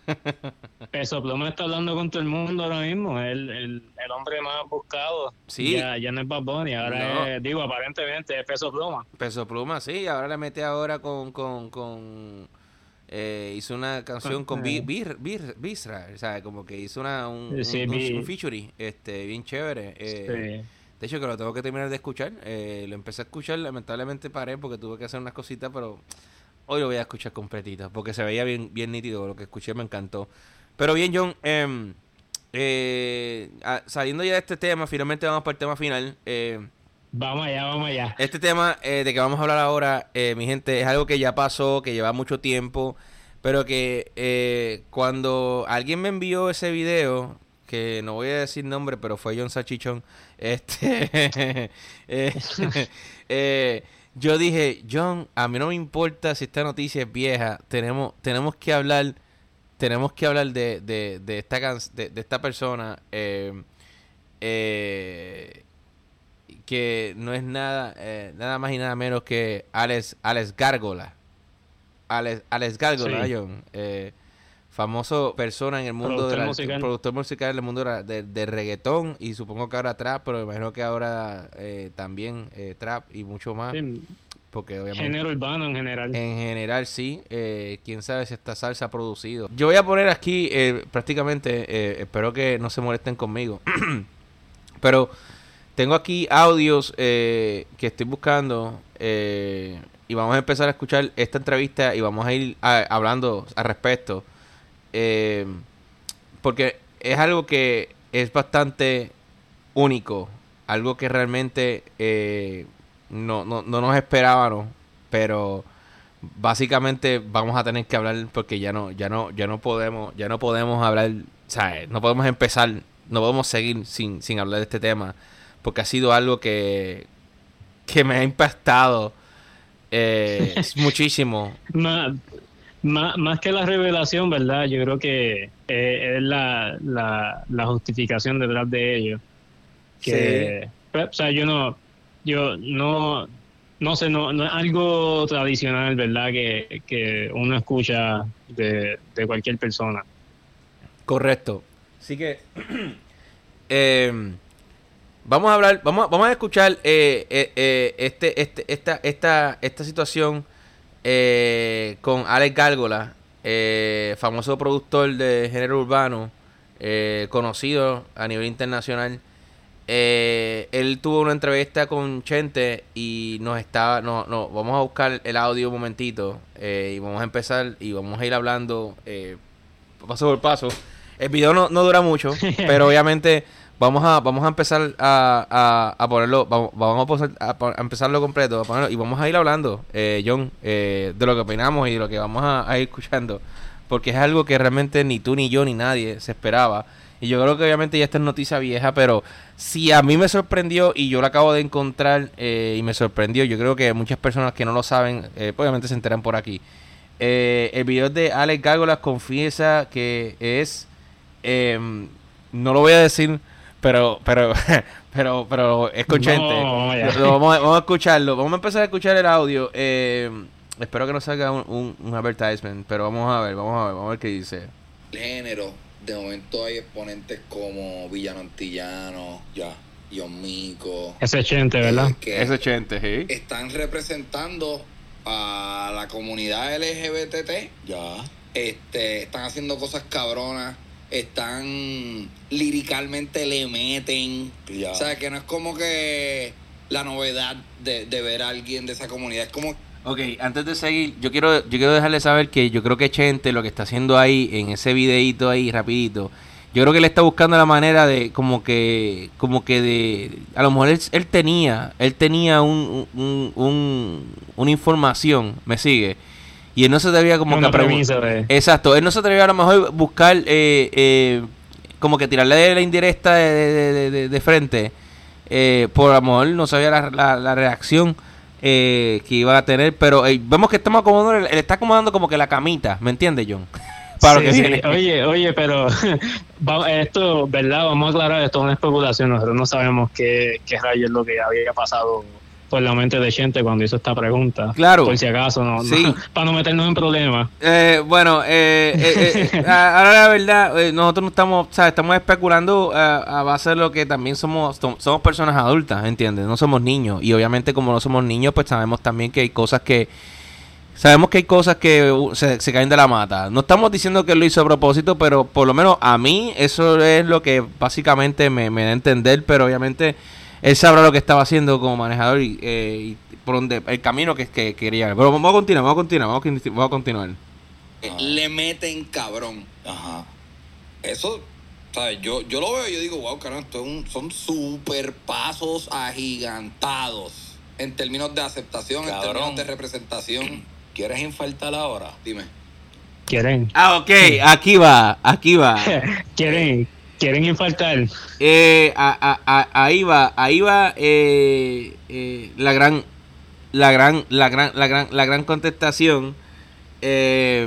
peso pluma está hablando con todo el mundo ahora mismo el, el, el hombre más buscado sí ya, ya no es Bad Bunny ahora es, digo aparentemente es peso pluma peso pluma sí ahora le mete ahora con con, con Eh, hizo una canción con Bir, Bir, Bir, Bisra, ¿sabes? Como que hizo una, un, un, featuring este, bien chévere. Eh, de hecho, que lo tengo que terminar de escuchar. Eh, lo empecé a escuchar, lamentablemente paré porque tuve que hacer unas cositas, pero hoy lo voy a escuchar completito porque se veía bien, bien nítido. Lo que escuché me encantó. Pero bien, John, em, eh, saliendo ya de este tema, finalmente vamos para el tema final. Eh, vamos allá, vamos allá. Este tema eh, de que vamos a hablar ahora, mi gente, es algo que ya pasó, que lleva mucho tiempo, pero que cuando alguien me envió ese video, que no voy a decir nombre, pero fue John Sachichón, este, yo dije, John, a mí no me importa si esta noticia es vieja, tenemos, tenemos que hablar tenemos que hablar de, de, de esta, de, de, esta persona eh, eh, que no es nada eh, nada más y nada menos que Alex, Alex Gárgola. Alex, Alex Gárgola, John. Famoso persona en el mundo del musical. productor musical en el mundo de, de, reggaetón y supongo que ahora trap, pero imagino que ahora también trap y mucho más. Porque obviamente. Género urbano en general. En general, sí. Eh, quién sabe si esta salsa ha producido. Yo voy a poner aquí eh, prácticamente. Eh, espero que no se molesten conmigo. Pero tengo aquí audios que estoy buscando. y vamos a empezar a escuchar esta entrevista y vamos a ir hablando al respecto. Porque es algo que es bastante único. Algo que realmente no, no, no nos esperábamos, pero básicamente vamos a tener que hablar porque ya no, ya no, ya no podemos, ya no podemos hablar, ¿sabes? No podemos empezar, no podemos seguir sin, sin hablar de este tema, porque ha sido algo que, que me ha impactado eh, muchísimo. Más, más, que la revelación, ¿verdad? Yo creo que eh, es la, la, la, justificación detrás de ello. Que, pues, o sea, yo no, yo no, no sé, no, no es algo tradicional, ¿verdad? Que, que uno escucha de, cualquier persona. Correcto. Así que em, vamos a hablar, vamos, vamos a escuchar eh, eh, eh, este, este, esta, esta, esta situación con Alex Gárgola, famoso productor de género urbano, conocido a nivel internacional. Eh, él tuvo una entrevista con Chente y nos estaba, no, no, vamos a buscar el audio un momentito eh, y vamos a empezar y vamos a ir hablando eh, paso por paso. El video no, no dura mucho, pero obviamente vamos a vamos a empezar a, a, ponerlo, vamos, vamos a, a, empezarlo completo y vamos a ir hablando, eh, John, de lo que opinamos y de lo que vamos a ir escuchando, porque es algo que realmente ni tú ni yo ni nadie se esperaba. Y yo creo que obviamente ya esta es noticia vieja, pero si a mí me sorprendió y yo lo acabo de encontrar eh, y me sorprendió, yo creo que muchas personas que no lo saben, eh, obviamente se enteran por aquí. Eh, el video de Alex Gárgolas confiesa que es, em, no lo voy a decir, pero, pero, pero, pero es consciente. vamos, a, escucharlo, vamos a empezar a escuchar el audio. Em, espero que no salga un, un, advertisement, pero vamos a ver, vamos a ver, vamos a ver qué dice. Género de momento hay exponentes como Villano Antillano, ya, John Mico. Ese Chente, ¿verdad? Eh, que Ese Chente, sí. Están representando a la comunidad LGBT, ya. Este, están haciendo cosas cabronas, están liricalmente le meten. Ya. O sea, que no es como que la novedad de, de ver a alguien de esa comunidad, es como Ok, antes de seguir, yo quiero, yo quiero dejarle saber que yo creo que Chente lo que está haciendo ahí, en ese videito ahí, rapidito, yo creo que él está buscando la manera de, como que, como que de, a lo mejor él, tenía, él tenía un, un, una información, me sigue, y él no se atrevía como que a Exacto, él no se atrevía a lo mejor buscar, eh, eh, como que tirarle la indirecta de, de, de, frente, eh, por a lo mejor no sabía la, la, la reacción eh, que iba a tener, pero vemos que estamos acomodando, él está acomodando como que la camita, ¿me entiendes, John? Para que Oye, oye, pero esto, ¿verdad? Vamos a aclarar, esto es una especulación, nosotros no sabemos qué, qué rayos es lo que había pasado por la mente de gente cuando hizo esta pregunta. Claro. Por si acaso, no, para no meternos en problemas. Eh, bueno, eh, eh, eh ahora la verdad, nosotros no estamos, o sea, estamos especulando a base de lo que también somos, somos personas adultas, ¿entiendes? No somos niños. Y obviamente como no somos niños, pues sabemos también que hay cosas que Sabemos que hay cosas que se, se caen de la mata. No estamos diciendo que lo hizo a propósito, pero por lo menos a mí eso es lo que básicamente me, me da a entender, pero obviamente él sabrá lo que estaba haciendo como manejador y, eh, y por donde el camino que, que quería. Pero vamos a continuar, vamos a continuar, vamos a, continuar. Eh, Le meten cabrón. Ajá. Eso, ¿sabes? Yo, yo lo veo y yo digo, wow, caramba, esto es un- son super pasos agigantados en términos de aceptación, en términos de representación. ¿Quieres infartar ahora? Dime. ¿Quieren? Ah, ok, aquí va, aquí va. ¿Quieren? ¿Quieren infartar? Eh, a- a- a- ahí va, ahí va eh, eh, la gran, la gran, la gran, la gran, la gran contestación. eh,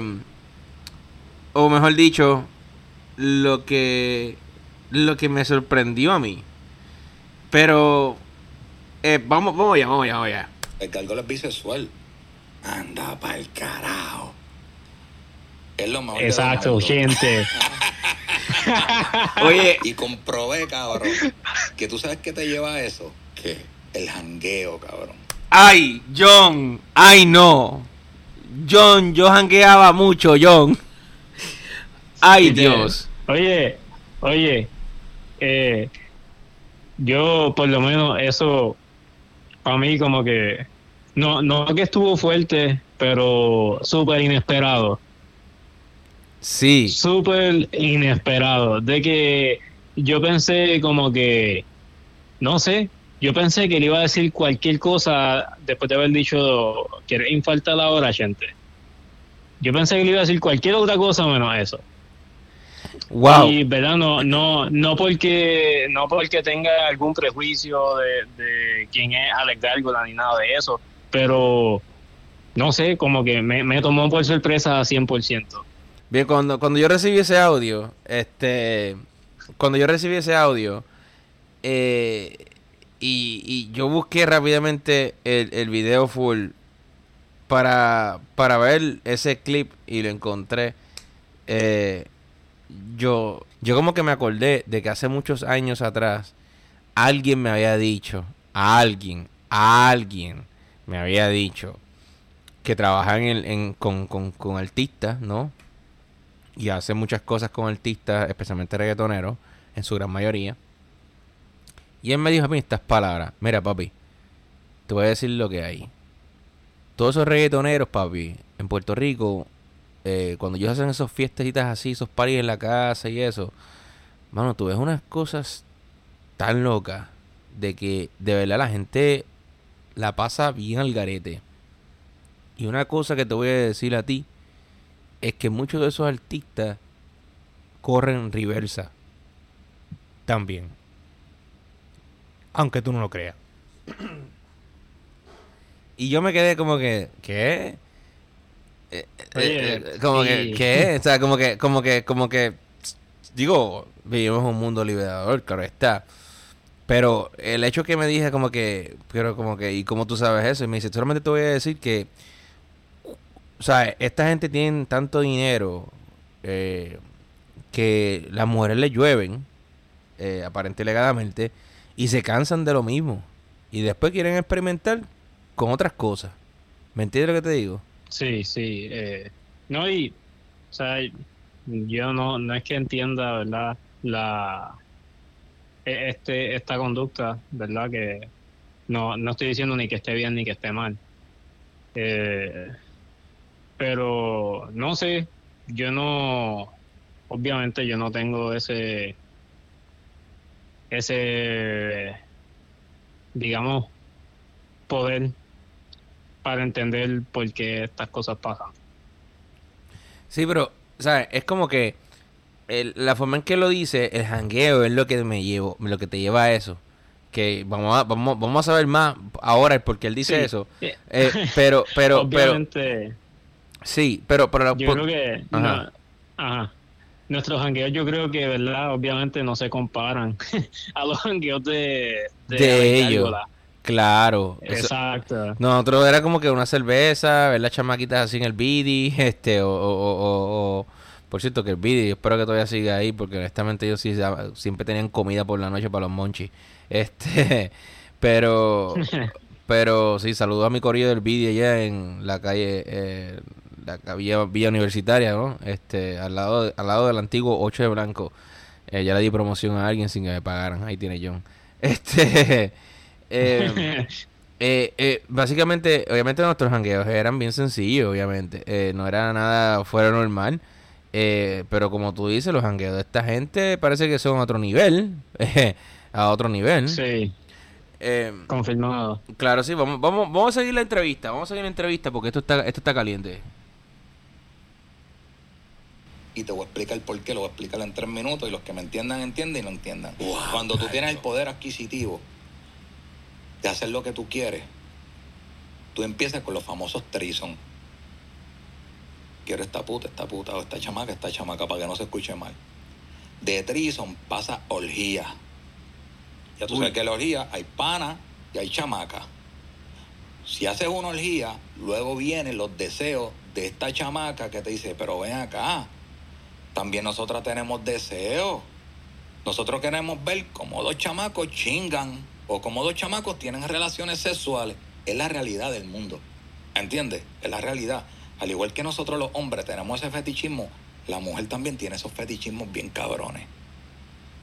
o mejor dicho, lo que, lo que me sorprendió a mí. Pero, eh, vamos, vamos allá, vamos allá, vamos allá. El cargo es bisexual. Anda pa'l carajo. Es lo mejor Exacto, gente. Oye, Y comprobé, cabrón, que tú sabes qué te lleva a eso. ¿Qué? El jangueo, cabrón. ay, John, ay no. John, yo jangueaba mucho, John. Ay, Dios. Oye, oye, eh, yo por lo menos eso, para mí como que, no, no que estuvo fuerte, pero súper inesperado. Sí. Súper inesperado. De que yo pensé como que, no sé, yo pensé que le iba a decir cualquier cosa después de haber dicho, ¿quieres infartar ahora, gente? Yo pensé que le iba a decir cualquier otra cosa menos eso. Wow. Y verdad, no, no, no porque, no porque tenga algún prejuicio de, de quién es Alex Gárgola ni nada de eso, pero no sé, como que me, me tomó por sorpresa 100%. Bien, cuando, cuando yo recibí ese audio, este, cuando yo recibí ese audio, eh, y, yo busqué rápidamente el, el video full para, para ver ese clip y lo encontré, eh, yo, yo como que me acordé de que hace muchos años atrás alguien me había dicho, alguien, alguien me había dicho que trabaja en en, con, con, con artistas, ¿no? Y hace muchas cosas con artistas, especialmente reggaetoneros, en su gran mayoría. Y él me dijo a mí estas palabras, mira papi, te voy a decir lo que hay. Todos esos reggaetoneros, papi, en Puerto Rico, eh, cuando ellos hacen esos fiestecitas así, esos paris en la casa y eso, mano, tú ves unas cosas tan locas de que de verdad la gente la pasa bien al garete. Y una cosa que te voy a decir a ti, es que muchos de esos artistas corren reversa también. Aunque tú no lo creas. y yo me quedé como que, ¿qué? Eh, eh, eh, como sí. que, ¿qué? O sea, como que, como que, como que, digo, vivimos en un mundo liberador, claro está. Pero el hecho que me dije como que, pero como que, ¿y cómo tú sabes eso? Y me dice, solamente te voy a decir que o sea, esta gente tiene tanto dinero eh, que las mujeres le llueven, eh, aparente y y se cansan de lo mismo. Y después quieren experimentar con otras cosas. ¿Me entiendes lo que te digo? Sí, sí. eh, no, y, o sea, yo no, no es que entienda, ¿verdad? La, e- este, esta conducta, ¿verdad? Que no, no estoy diciendo ni que esté bien ni que esté mal. Eh, pero, no sé, yo no, obviamente yo no tengo ese, ese, digamos, poder para entender por qué estas cosas pasan. Sí, pero, ¿sabes? Es como que el- la forma en que lo dice, el jangueo es lo que me llevo, lo que te lleva a eso. Que vamos a, vamos, vamos a saber más ahora el por qué él dice Sí. eso. Eh, pero, pero, pero, Obviamente, sí, pero, pero, yo creo que Ajá. no- ajá. nuestros jangueos yo creo que, ¿verdad? Obviamente no se comparan a los jangueos de, de, ellos. Claro. eso- Exacto. Nosotros era como que una cerveza, ver las chamaquitas así en el bidi, este, o, o, o- o- o- por cierto que el bidi, espero que todavía siga ahí, porque honestamente ellos sí siempre tenían comida por la noche para los monchis. Este, pero, Pero sí, saludos a mi corrido del vídeo allá en la calle, eh, la vía, vía, Universitaria, ¿no? Este, al lado, al lado del antiguo 8 de Blanco. Eh, ya le di promoción a alguien sin que me pagaran. Ahí tiene John. Este. eh, eh, eh, básicamente, obviamente nuestros hangueos eran bien sencillos, obviamente. Eh, no era nada fuera normal. pero como tú dices, los hangueos de esta gente parece que son a otro nivel. a otro nivel. Sí. Confirmado. Claro, sí. Vamos, vamos, vamos a seguir la entrevista. Vamos a seguir la entrevista porque esto está, esto está caliente. Y te voy a explicar por qué. Lo voy a explicar en tres minutos. Y los que me entiendan, entienden y no entiendan. Cuando tú tienes el poder adquisitivo de hacer lo que tú quieres, tú empiezas con los famosos trison. Quiero esta puta, esta puta, o esta chamaca, esta chamaca, para que no se escuche mal. De trison pasa orgía. Ya tú sabes que en la orgía hay pana y hay chamaca. Si haces una orgía, luego vienen los deseos de esta chamaca que te dice, pero ven acá, también nosotras tenemos deseos. Nosotros queremos ver cómo dos chamacos chingan o como dos chamacos tienen relaciones sexuales. Es la realidad del mundo. ¿Entiendes? Es la realidad. Al igual que nosotros los hombres tenemos ese fetichismo, la mujer también tiene esos fetichismos bien cabrones.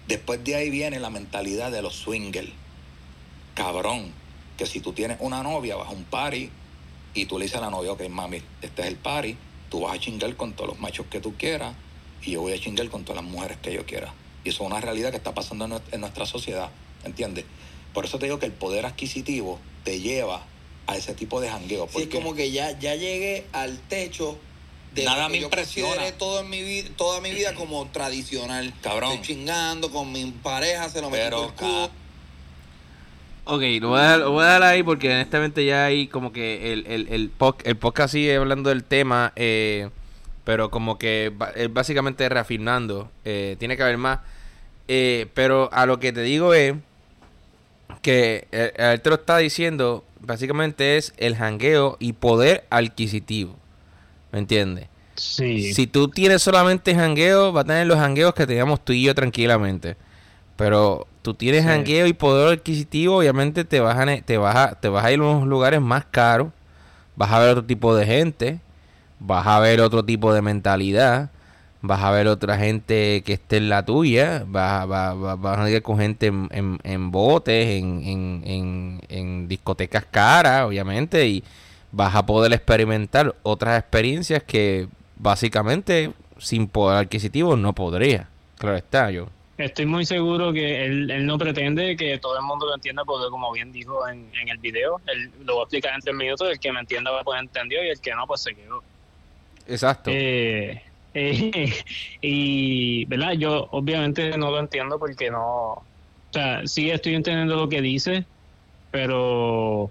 Después de ahí viene la mentalidad de los swingers. Cabrón, que si tú tienes una novia, vas a un party y tú le dices a la novia, ok, mami, este es el party, tú vas a chingar con todos los machos que tú quieras y yo voy a chingar con todas las mujeres que yo quiera. Y eso es una realidad que está pasando en nuestra sociedad, ¿entiendes? Por eso te digo que el poder adquisitivo te lleva a ese tipo de jangueo. Sí, es como que ya, ya llegué al techo de Nada me impresiona. Todo en mi vida, toda mi vida como tradicional. Cabrón. Estoy chingando con mi pareja, se lo meto el culo. Ok, lo voy, a dar, lo voy, a dar, ahí porque honestamente ya hay como que el, el, el, el podcast sigue hablando del tema, eh, pero como que es básicamente reafirmando. Eh, tiene que haber más. Eh, pero a lo que te digo es que eh, él, te lo está diciendo, básicamente es el jangueo y poder adquisitivo. ¿Me entiendes? Sí. Si tú tienes solamente jangueo, va a tener los jangueos que teníamos tú y yo tranquilamente. Pero tú tienes jangueo y poder adquisitivo, obviamente te vas, a, te, vas a, te vas a ir a unos lugares más caros, vas a ver otro tipo de gente, vas a ver otro tipo de mentalidad vas a ver otra gente que esté en la tuya, vas, a ir con gente en, en, botes, en, discotecas caras, obviamente, y vas a poder experimentar otras experiencias que básicamente sin poder adquisitivo no podría. Claro está, yo. Estoy muy seguro que él, no pretende que todo el mundo lo entienda, porque como bien dijo en, en el video, él lo va a explicar en tres minutos, el que me entienda va a poder entendido y el que no, pues se quedó. Exacto. Eh, eh, y, ¿verdad? Yo obviamente no lo entiendo porque no, o sea, sí estoy entendiendo lo que dice, pero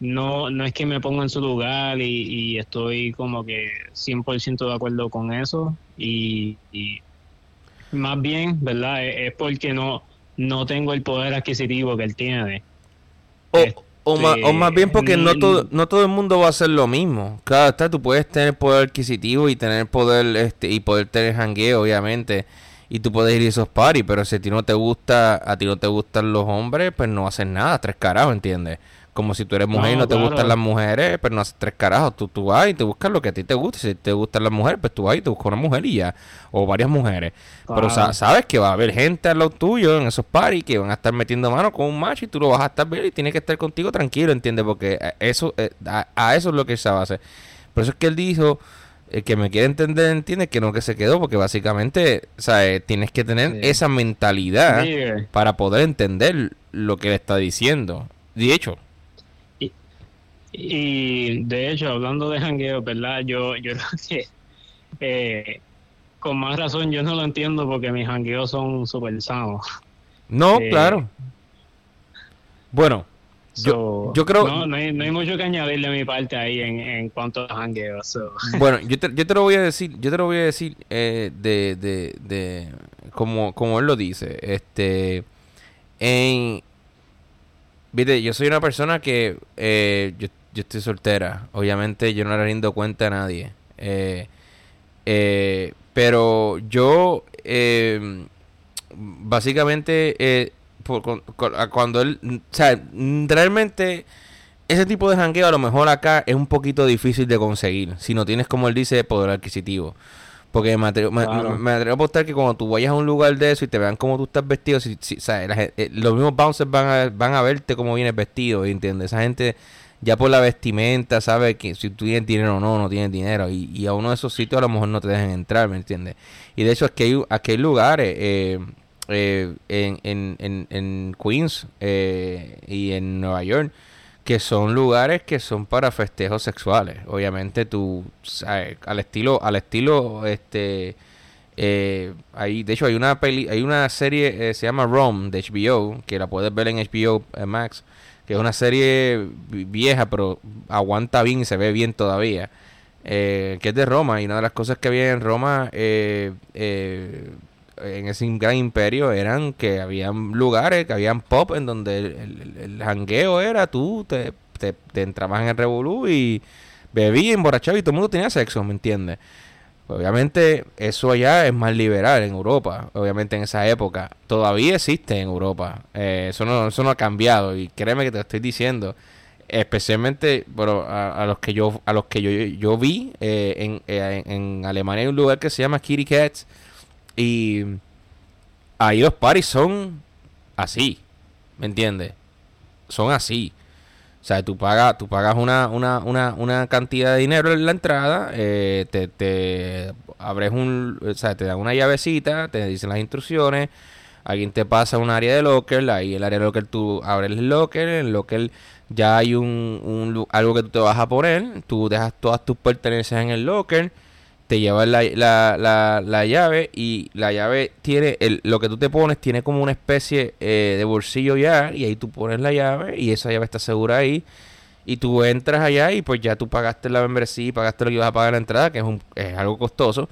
no, no es que me ponga en su lugar y, estoy como que 100% de acuerdo con eso y, más bien, ¿verdad? Es, porque no, no tengo el poder adquisitivo que él tiene. O, más, o más bien porque no todo, no todo el mundo va a hacer lo mismo. Claro está, tú puedes tener poder adquisitivo y tener poder este y poder tener jangueo, obviamente. Y tú puedes ir a esos parties, pero si a ti no te gusta, a ti no te gustan los hombres, pues no haces nada, tres carajos, ¿entiendes? Como si tú eres mujer y no te gustan las mujeres, pues no haces tres carajos. Tú, tú vas y te buscas lo que a ti te gusta. Si te gustan las mujeres, pues tú vas y te buscas una mujer y ya. O varias mujeres. Pero sabes que va a haber gente al lado tuyo en esos paris que van a estar metiendo mano con un macho y tú lo vas a estar viendo y tiene que estar contigo tranquilo, ¿entiendes? Porque eso, eh, a, eso es lo que sabe hacer. Por eso es que él dijo el que me quiere entender entiende que no que se quedó porque básicamente eh, tienes que tener esa mentalidad para poder entender lo que él está diciendo de hecho y de hecho, hablando de jangueo, ¿verdad? Yo, yo creo que eh, con más razón yo no lo entiendo porque mis jangueos son súper sanos. No, eh, claro. Bueno, yo, yo creo... No, no hay, no hay, mucho que añadirle a mi parte ahí en, en cuanto a jangueos. Bueno, yo te, yo te lo voy a decir, yo te lo voy a decir eh, de, de, de como, como él lo dice. Este, en... Viste, yo soy una persona que eh, yo yo estoy soltera. Obviamente yo no le rindo cuenta a nadie. Eh, eh, pero yo, eh, básicamente, cuando él, o sea, realmente ese tipo de jangueo a lo mejor acá es un poquito difícil de conseguir. Si no tienes, como él dice, poder adquisitivo. Porque me atrevo, Claro. me atrevo a apostar que cuando tú vayas a un lugar de eso y te vean cómo tú estás vestido, si, si- o sea, la eh, los mismos bouncers van a, van a verte cómo vienes vestido, ¿entiendes? Esa gente ya por la vestimenta sabe que si tú tienes dinero o no, no tienes dinero. Y, y a uno de esos sitios a lo mejor no te dejan entrar, ¿me entiendes? Y de hecho aquí hay, aquí hay lugares eh, eh, en, en, en, en Queens eh, y en Nueva York que son lugares que son para festejos sexuales. Obviamente tú, sabes, al estilo, al estilo, este, eh, hay, de hecho hay una peli, hay una serie, eh, se llama Rome de HBO, que la puedes ver en HBO Max, que es una serie vi- vieja, pero aguanta bien y se ve bien todavía. eh, que es de Roma y una de las cosas que había en Roma eh, eh, en ese gran imperio eran que habían lugares, que habían pop en donde el, jangueo era tú te, te, te entrabas en el revolú y bebías, emborrachabas y todo el mundo tenía sexo, ¿me entiendes? Obviamente eso allá es más liberal en Europa, obviamente en esa época. Todavía existe en Europa, eh, eso, no, eso no ha cambiado y créeme que te lo estoy diciendo, especialmente bueno, a, los que yo a los que yo, yo vi eh, en, eh, en Alemania hay un lugar que se llama Kitty Cats y ahí los parties son así, ¿me entiendes? Son así. O sea, tú pagas, tú pagas una, una, una, una cantidad de dinero en la entrada, eh, te, te abres un, o sea, te dan una llavecita, te dicen las instrucciones, alguien te pasa un área de locker, ahí el área de locker tú abres el locker, en el locker ya hay un, un algo que tú te vas a poner, tú dejas todas tus pertenencias en el locker, te llevas la, la, la, la llave y la llave tiene, el, lo que tú te pones tiene como una especie eh, de bolsillo ya y ahí tú pones la llave y esa llave está segura ahí y tú entras allá y pues ya tú pagaste la membresía y pagaste lo que ibas a pagar en la entrada que es, un, es algo costoso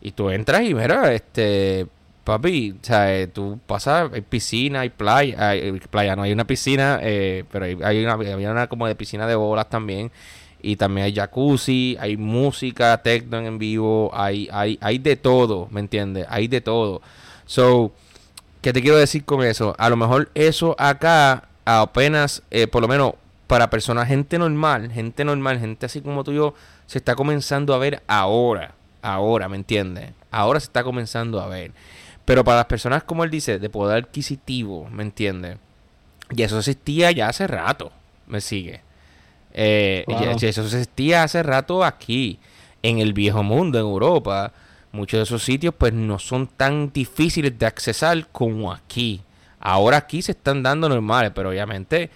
y tú entras y mira, este, papi, o sea, eh, tú pasas, hay piscina, hay playa, hay, playa, no hay una piscina, eh, pero hay, hay una, había una como de piscina de bolas también. Y también hay jacuzzi, hay música, techno en vivo, hay, hay, hay de todo, ¿me entiendes? Hay de todo. So, ¿qué te quiero decir con eso? A lo mejor eso acá apenas, eh, por lo menos para personas, gente normal, gente normal, gente así como tú y yo, se está comenzando a ver ahora, ahora, ¿me entiendes? Ahora se está comenzando a ver. Pero para las personas, como él dice, de poder adquisitivo, ¿me entiendes? Y eso existía ya hace rato, ¿me sigue? Eh, y eso existía hace rato aquí, en el viejo mundo, en Europa. Muchos de esos sitios pues no son tan difíciles de accesar como aquí. Ahora aquí se están dando normales, pero obviamente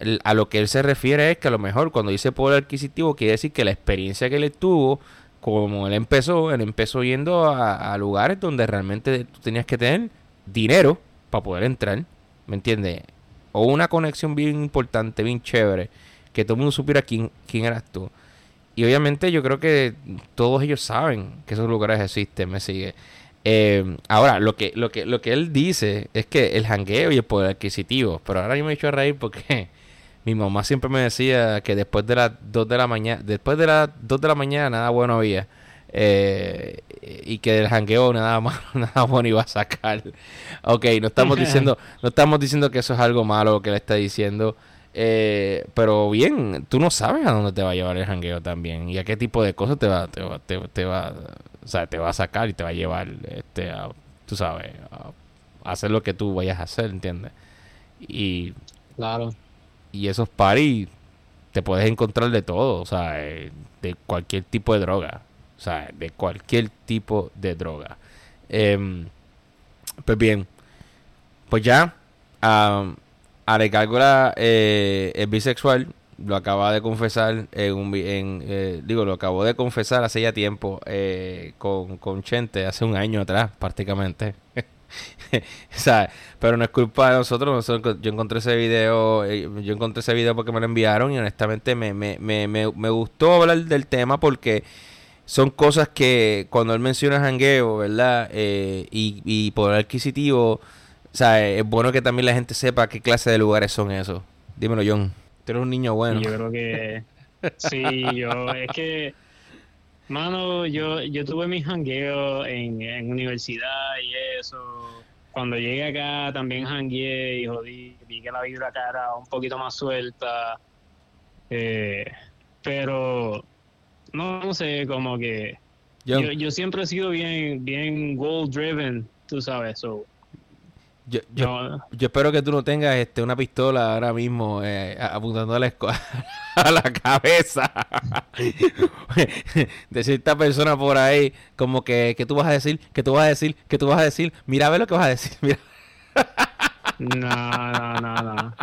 el- a lo que él se refiere es que a lo mejor cuando dice poder adquisitivo quiere decir que la experiencia que él tuvo, como él empezó, él empezó yendo a, a lugares donde realmente tú tenías que tener dinero para poder entrar, ¿me entiendes? O una conexión bien importante, bien chévere, que todo el mundo supiera quién, quién eras tú. Y obviamente yo creo que todos ellos saben que esos lugares existen, me sigue. Eh, ahora, lo que, lo, que, lo que él dice es que el jangueo y el poder adquisitivo, pero ahora yo me he hecho a reír porque mi mamá siempre me decía que después de las 2 de la mañana, después de las 2 de la mañana nada bueno había. Eh, y que del jangueo nada malo, nada bueno iba a sacar. Ok, no estamos diciendo, no estamos diciendo que eso es algo malo lo que le está diciendo. Eh, pero bien, tú no sabes a dónde te va a llevar el jangueo también y a qué tipo de cosas te va, te va, te, te va, o sea, te va a sacar y te va a llevar, este, a, tú sabes, a hacer lo que tú vayas a hacer, ¿entiendes? Y, Claro. y esos paris te puedes encontrar de todo, o sea, eh, de cualquier tipo de droga, o sea, de cualquier tipo de droga. Em, pues bien, pues ya, um, Ale Gárgola eh, es bisexual, lo acaba de confesar en un eh, digo, lo acabó de confesar hace ya tiempo eh, con, con Chente, hace un año atrás prácticamente. pero no es culpa de nosotros, yo encontré ese video, eh, yo encontré ese video porque me lo enviaron y honestamente me, me, me, me, me gustó hablar del tema porque son cosas que cuando él menciona jangueo, ¿verdad? Eh, y, y poder adquisitivo, o sea, es bueno que también la gente sepa qué clase de lugares son esos. Dímelo, John. Tú eres un niño bueno. Yo creo que sí, yo es que mano, yo yo tuve mis jangueos en, en universidad y eso. Cuando llegué acá también jangueé y jodí, vi que la vibra acá era un poquito más suelta. Eh, pero no, sé, como que yo, yo, siempre he sido bien, bien goal driven, tú sabes. So, yo, yo, yo, espero que tú no tengas este una pistola ahora mismo eh, apuntando a la, a la cabeza de cierta persona por ahí, como que, que tú vas a decir, que tú vas a decir, que tú vas a decir, mira a ver lo que vas a decir, mira. no, no, no, no.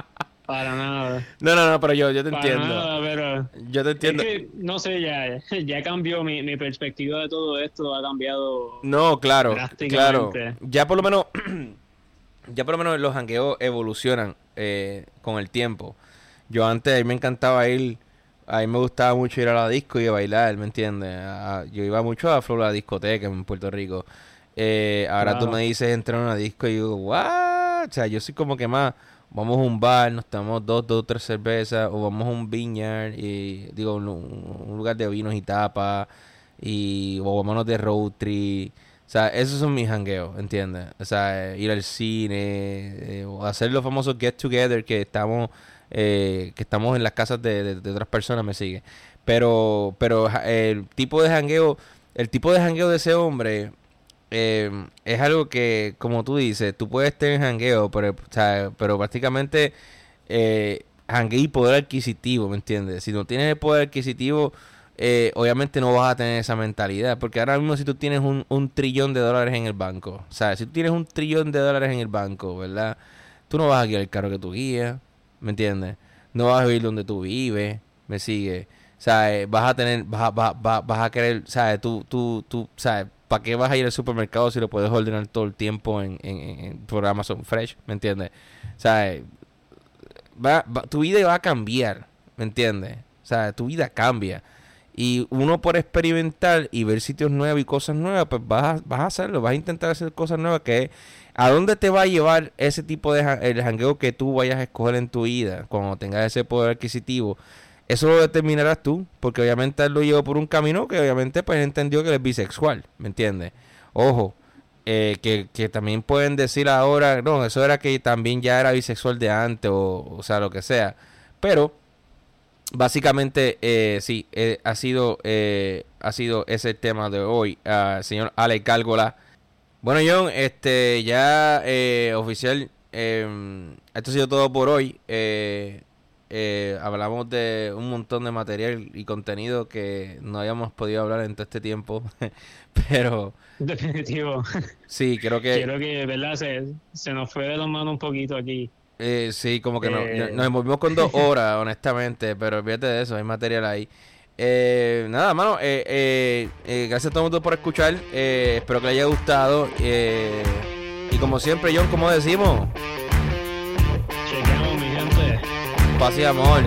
Para nada. No, no, no, pero yo, yo te entiendo. pero yo te entiendo. no sé, ya, ya cambió mi, mi perspectiva de todo esto, ha cambiado. No, claro, claro. Ya por lo menos, ya por lo menos los hangueos evolucionan eh, con el tiempo. Yo antes, a mí me encantaba ir, a mí me gustaba mucho ir a la disco y a bailar, ¿me entiendes? yo iba mucho a Flor la discoteca en Puerto Rico. Eh, ahora tú me dices entrar a una disco y yo digo, ¿what? O sea, yo soy como que más vamos a un bar, nos tomamos dos, dos, tres cervezas, o vamos a un vineyard, y digo, un, lugar de vinos y tapas, y o vámonos de road trip. O sea, esos son mis hangueos, ¿entiendes? O sea, ir al cine, eh, o hacer los famosos get together que estamos, eh, que estamos en las casas de, de, otras personas, me sigue. Pero, pero el tipo de hangueo, el tipo de hangueo de ese hombre eh, es algo que, como tú dices, tú puedes tener jangueo, pero, pero prácticamente eh, y poder adquisitivo, ¿me entiendes? Si no tienes el poder adquisitivo, eh, obviamente no vas a tener esa mentalidad. Porque ahora mismo si tú tienes un, un trillón de dólares en el banco, sea, si tú tienes un trillón de dólares en el banco, ¿verdad? Tú no vas a guiar el carro que tú guías, ¿me entiendes? No vas a vivir donde tú vives, ¿me sigue? Sea, eh, vas a tener, vas a, vas, vas a querer, ¿sabes? Tú, tú, tú, ¿sabes? ¿para qué vas a ir al supermercado si lo puedes ordenar todo el tiempo en, en, en Amazon Fresh? ¿Me entiendes? O sea, va, tu vida va a cambiar, ¿me entiendes? O sea, tu vida cambia. Y uno por experimentar y ver sitios nuevos y cosas nuevas, pues vas a, vas a hacerlo, vas a intentar hacer cosas nuevas que ¿A dónde te va a llevar ese tipo de el jangueo que tú vayas a escoger en tu vida cuando tengas ese poder adquisitivo? Eso lo determinarás tú, porque obviamente él lo llevó por un camino que obviamente pues entendió que él es bisexual, ¿me entiendes? Ojo, eh, que, que, también pueden decir ahora, no, eso era que también ya era bisexual de antes, o, o sea, lo que sea. Pero, básicamente, eh, sí, eh, ha, sido, eh, ha sido ese tema de hoy, uh, señor Ale Cálgola. Bueno, John, este, ya oficial, em, esto ha sido todo por hoy. Eh, eh, hablamos de un montón de material y contenido que no habíamos podido hablar en todo este tiempo, pero... Definitivo. Sí, creo que... Creo que, ¿verdad? Se, se nos fue de las manos un poquito aquí. Eh, sí, como que eh... nos envolvimos con dos horas, honestamente, pero olvídate de eso, hay material ahí. Eh, nada, mano, eh, gracias a todo el mundo por escuchar, espero que les haya gustado. y como siempre, John, como decimos... Chequeamos, mi gente. Paz y amor.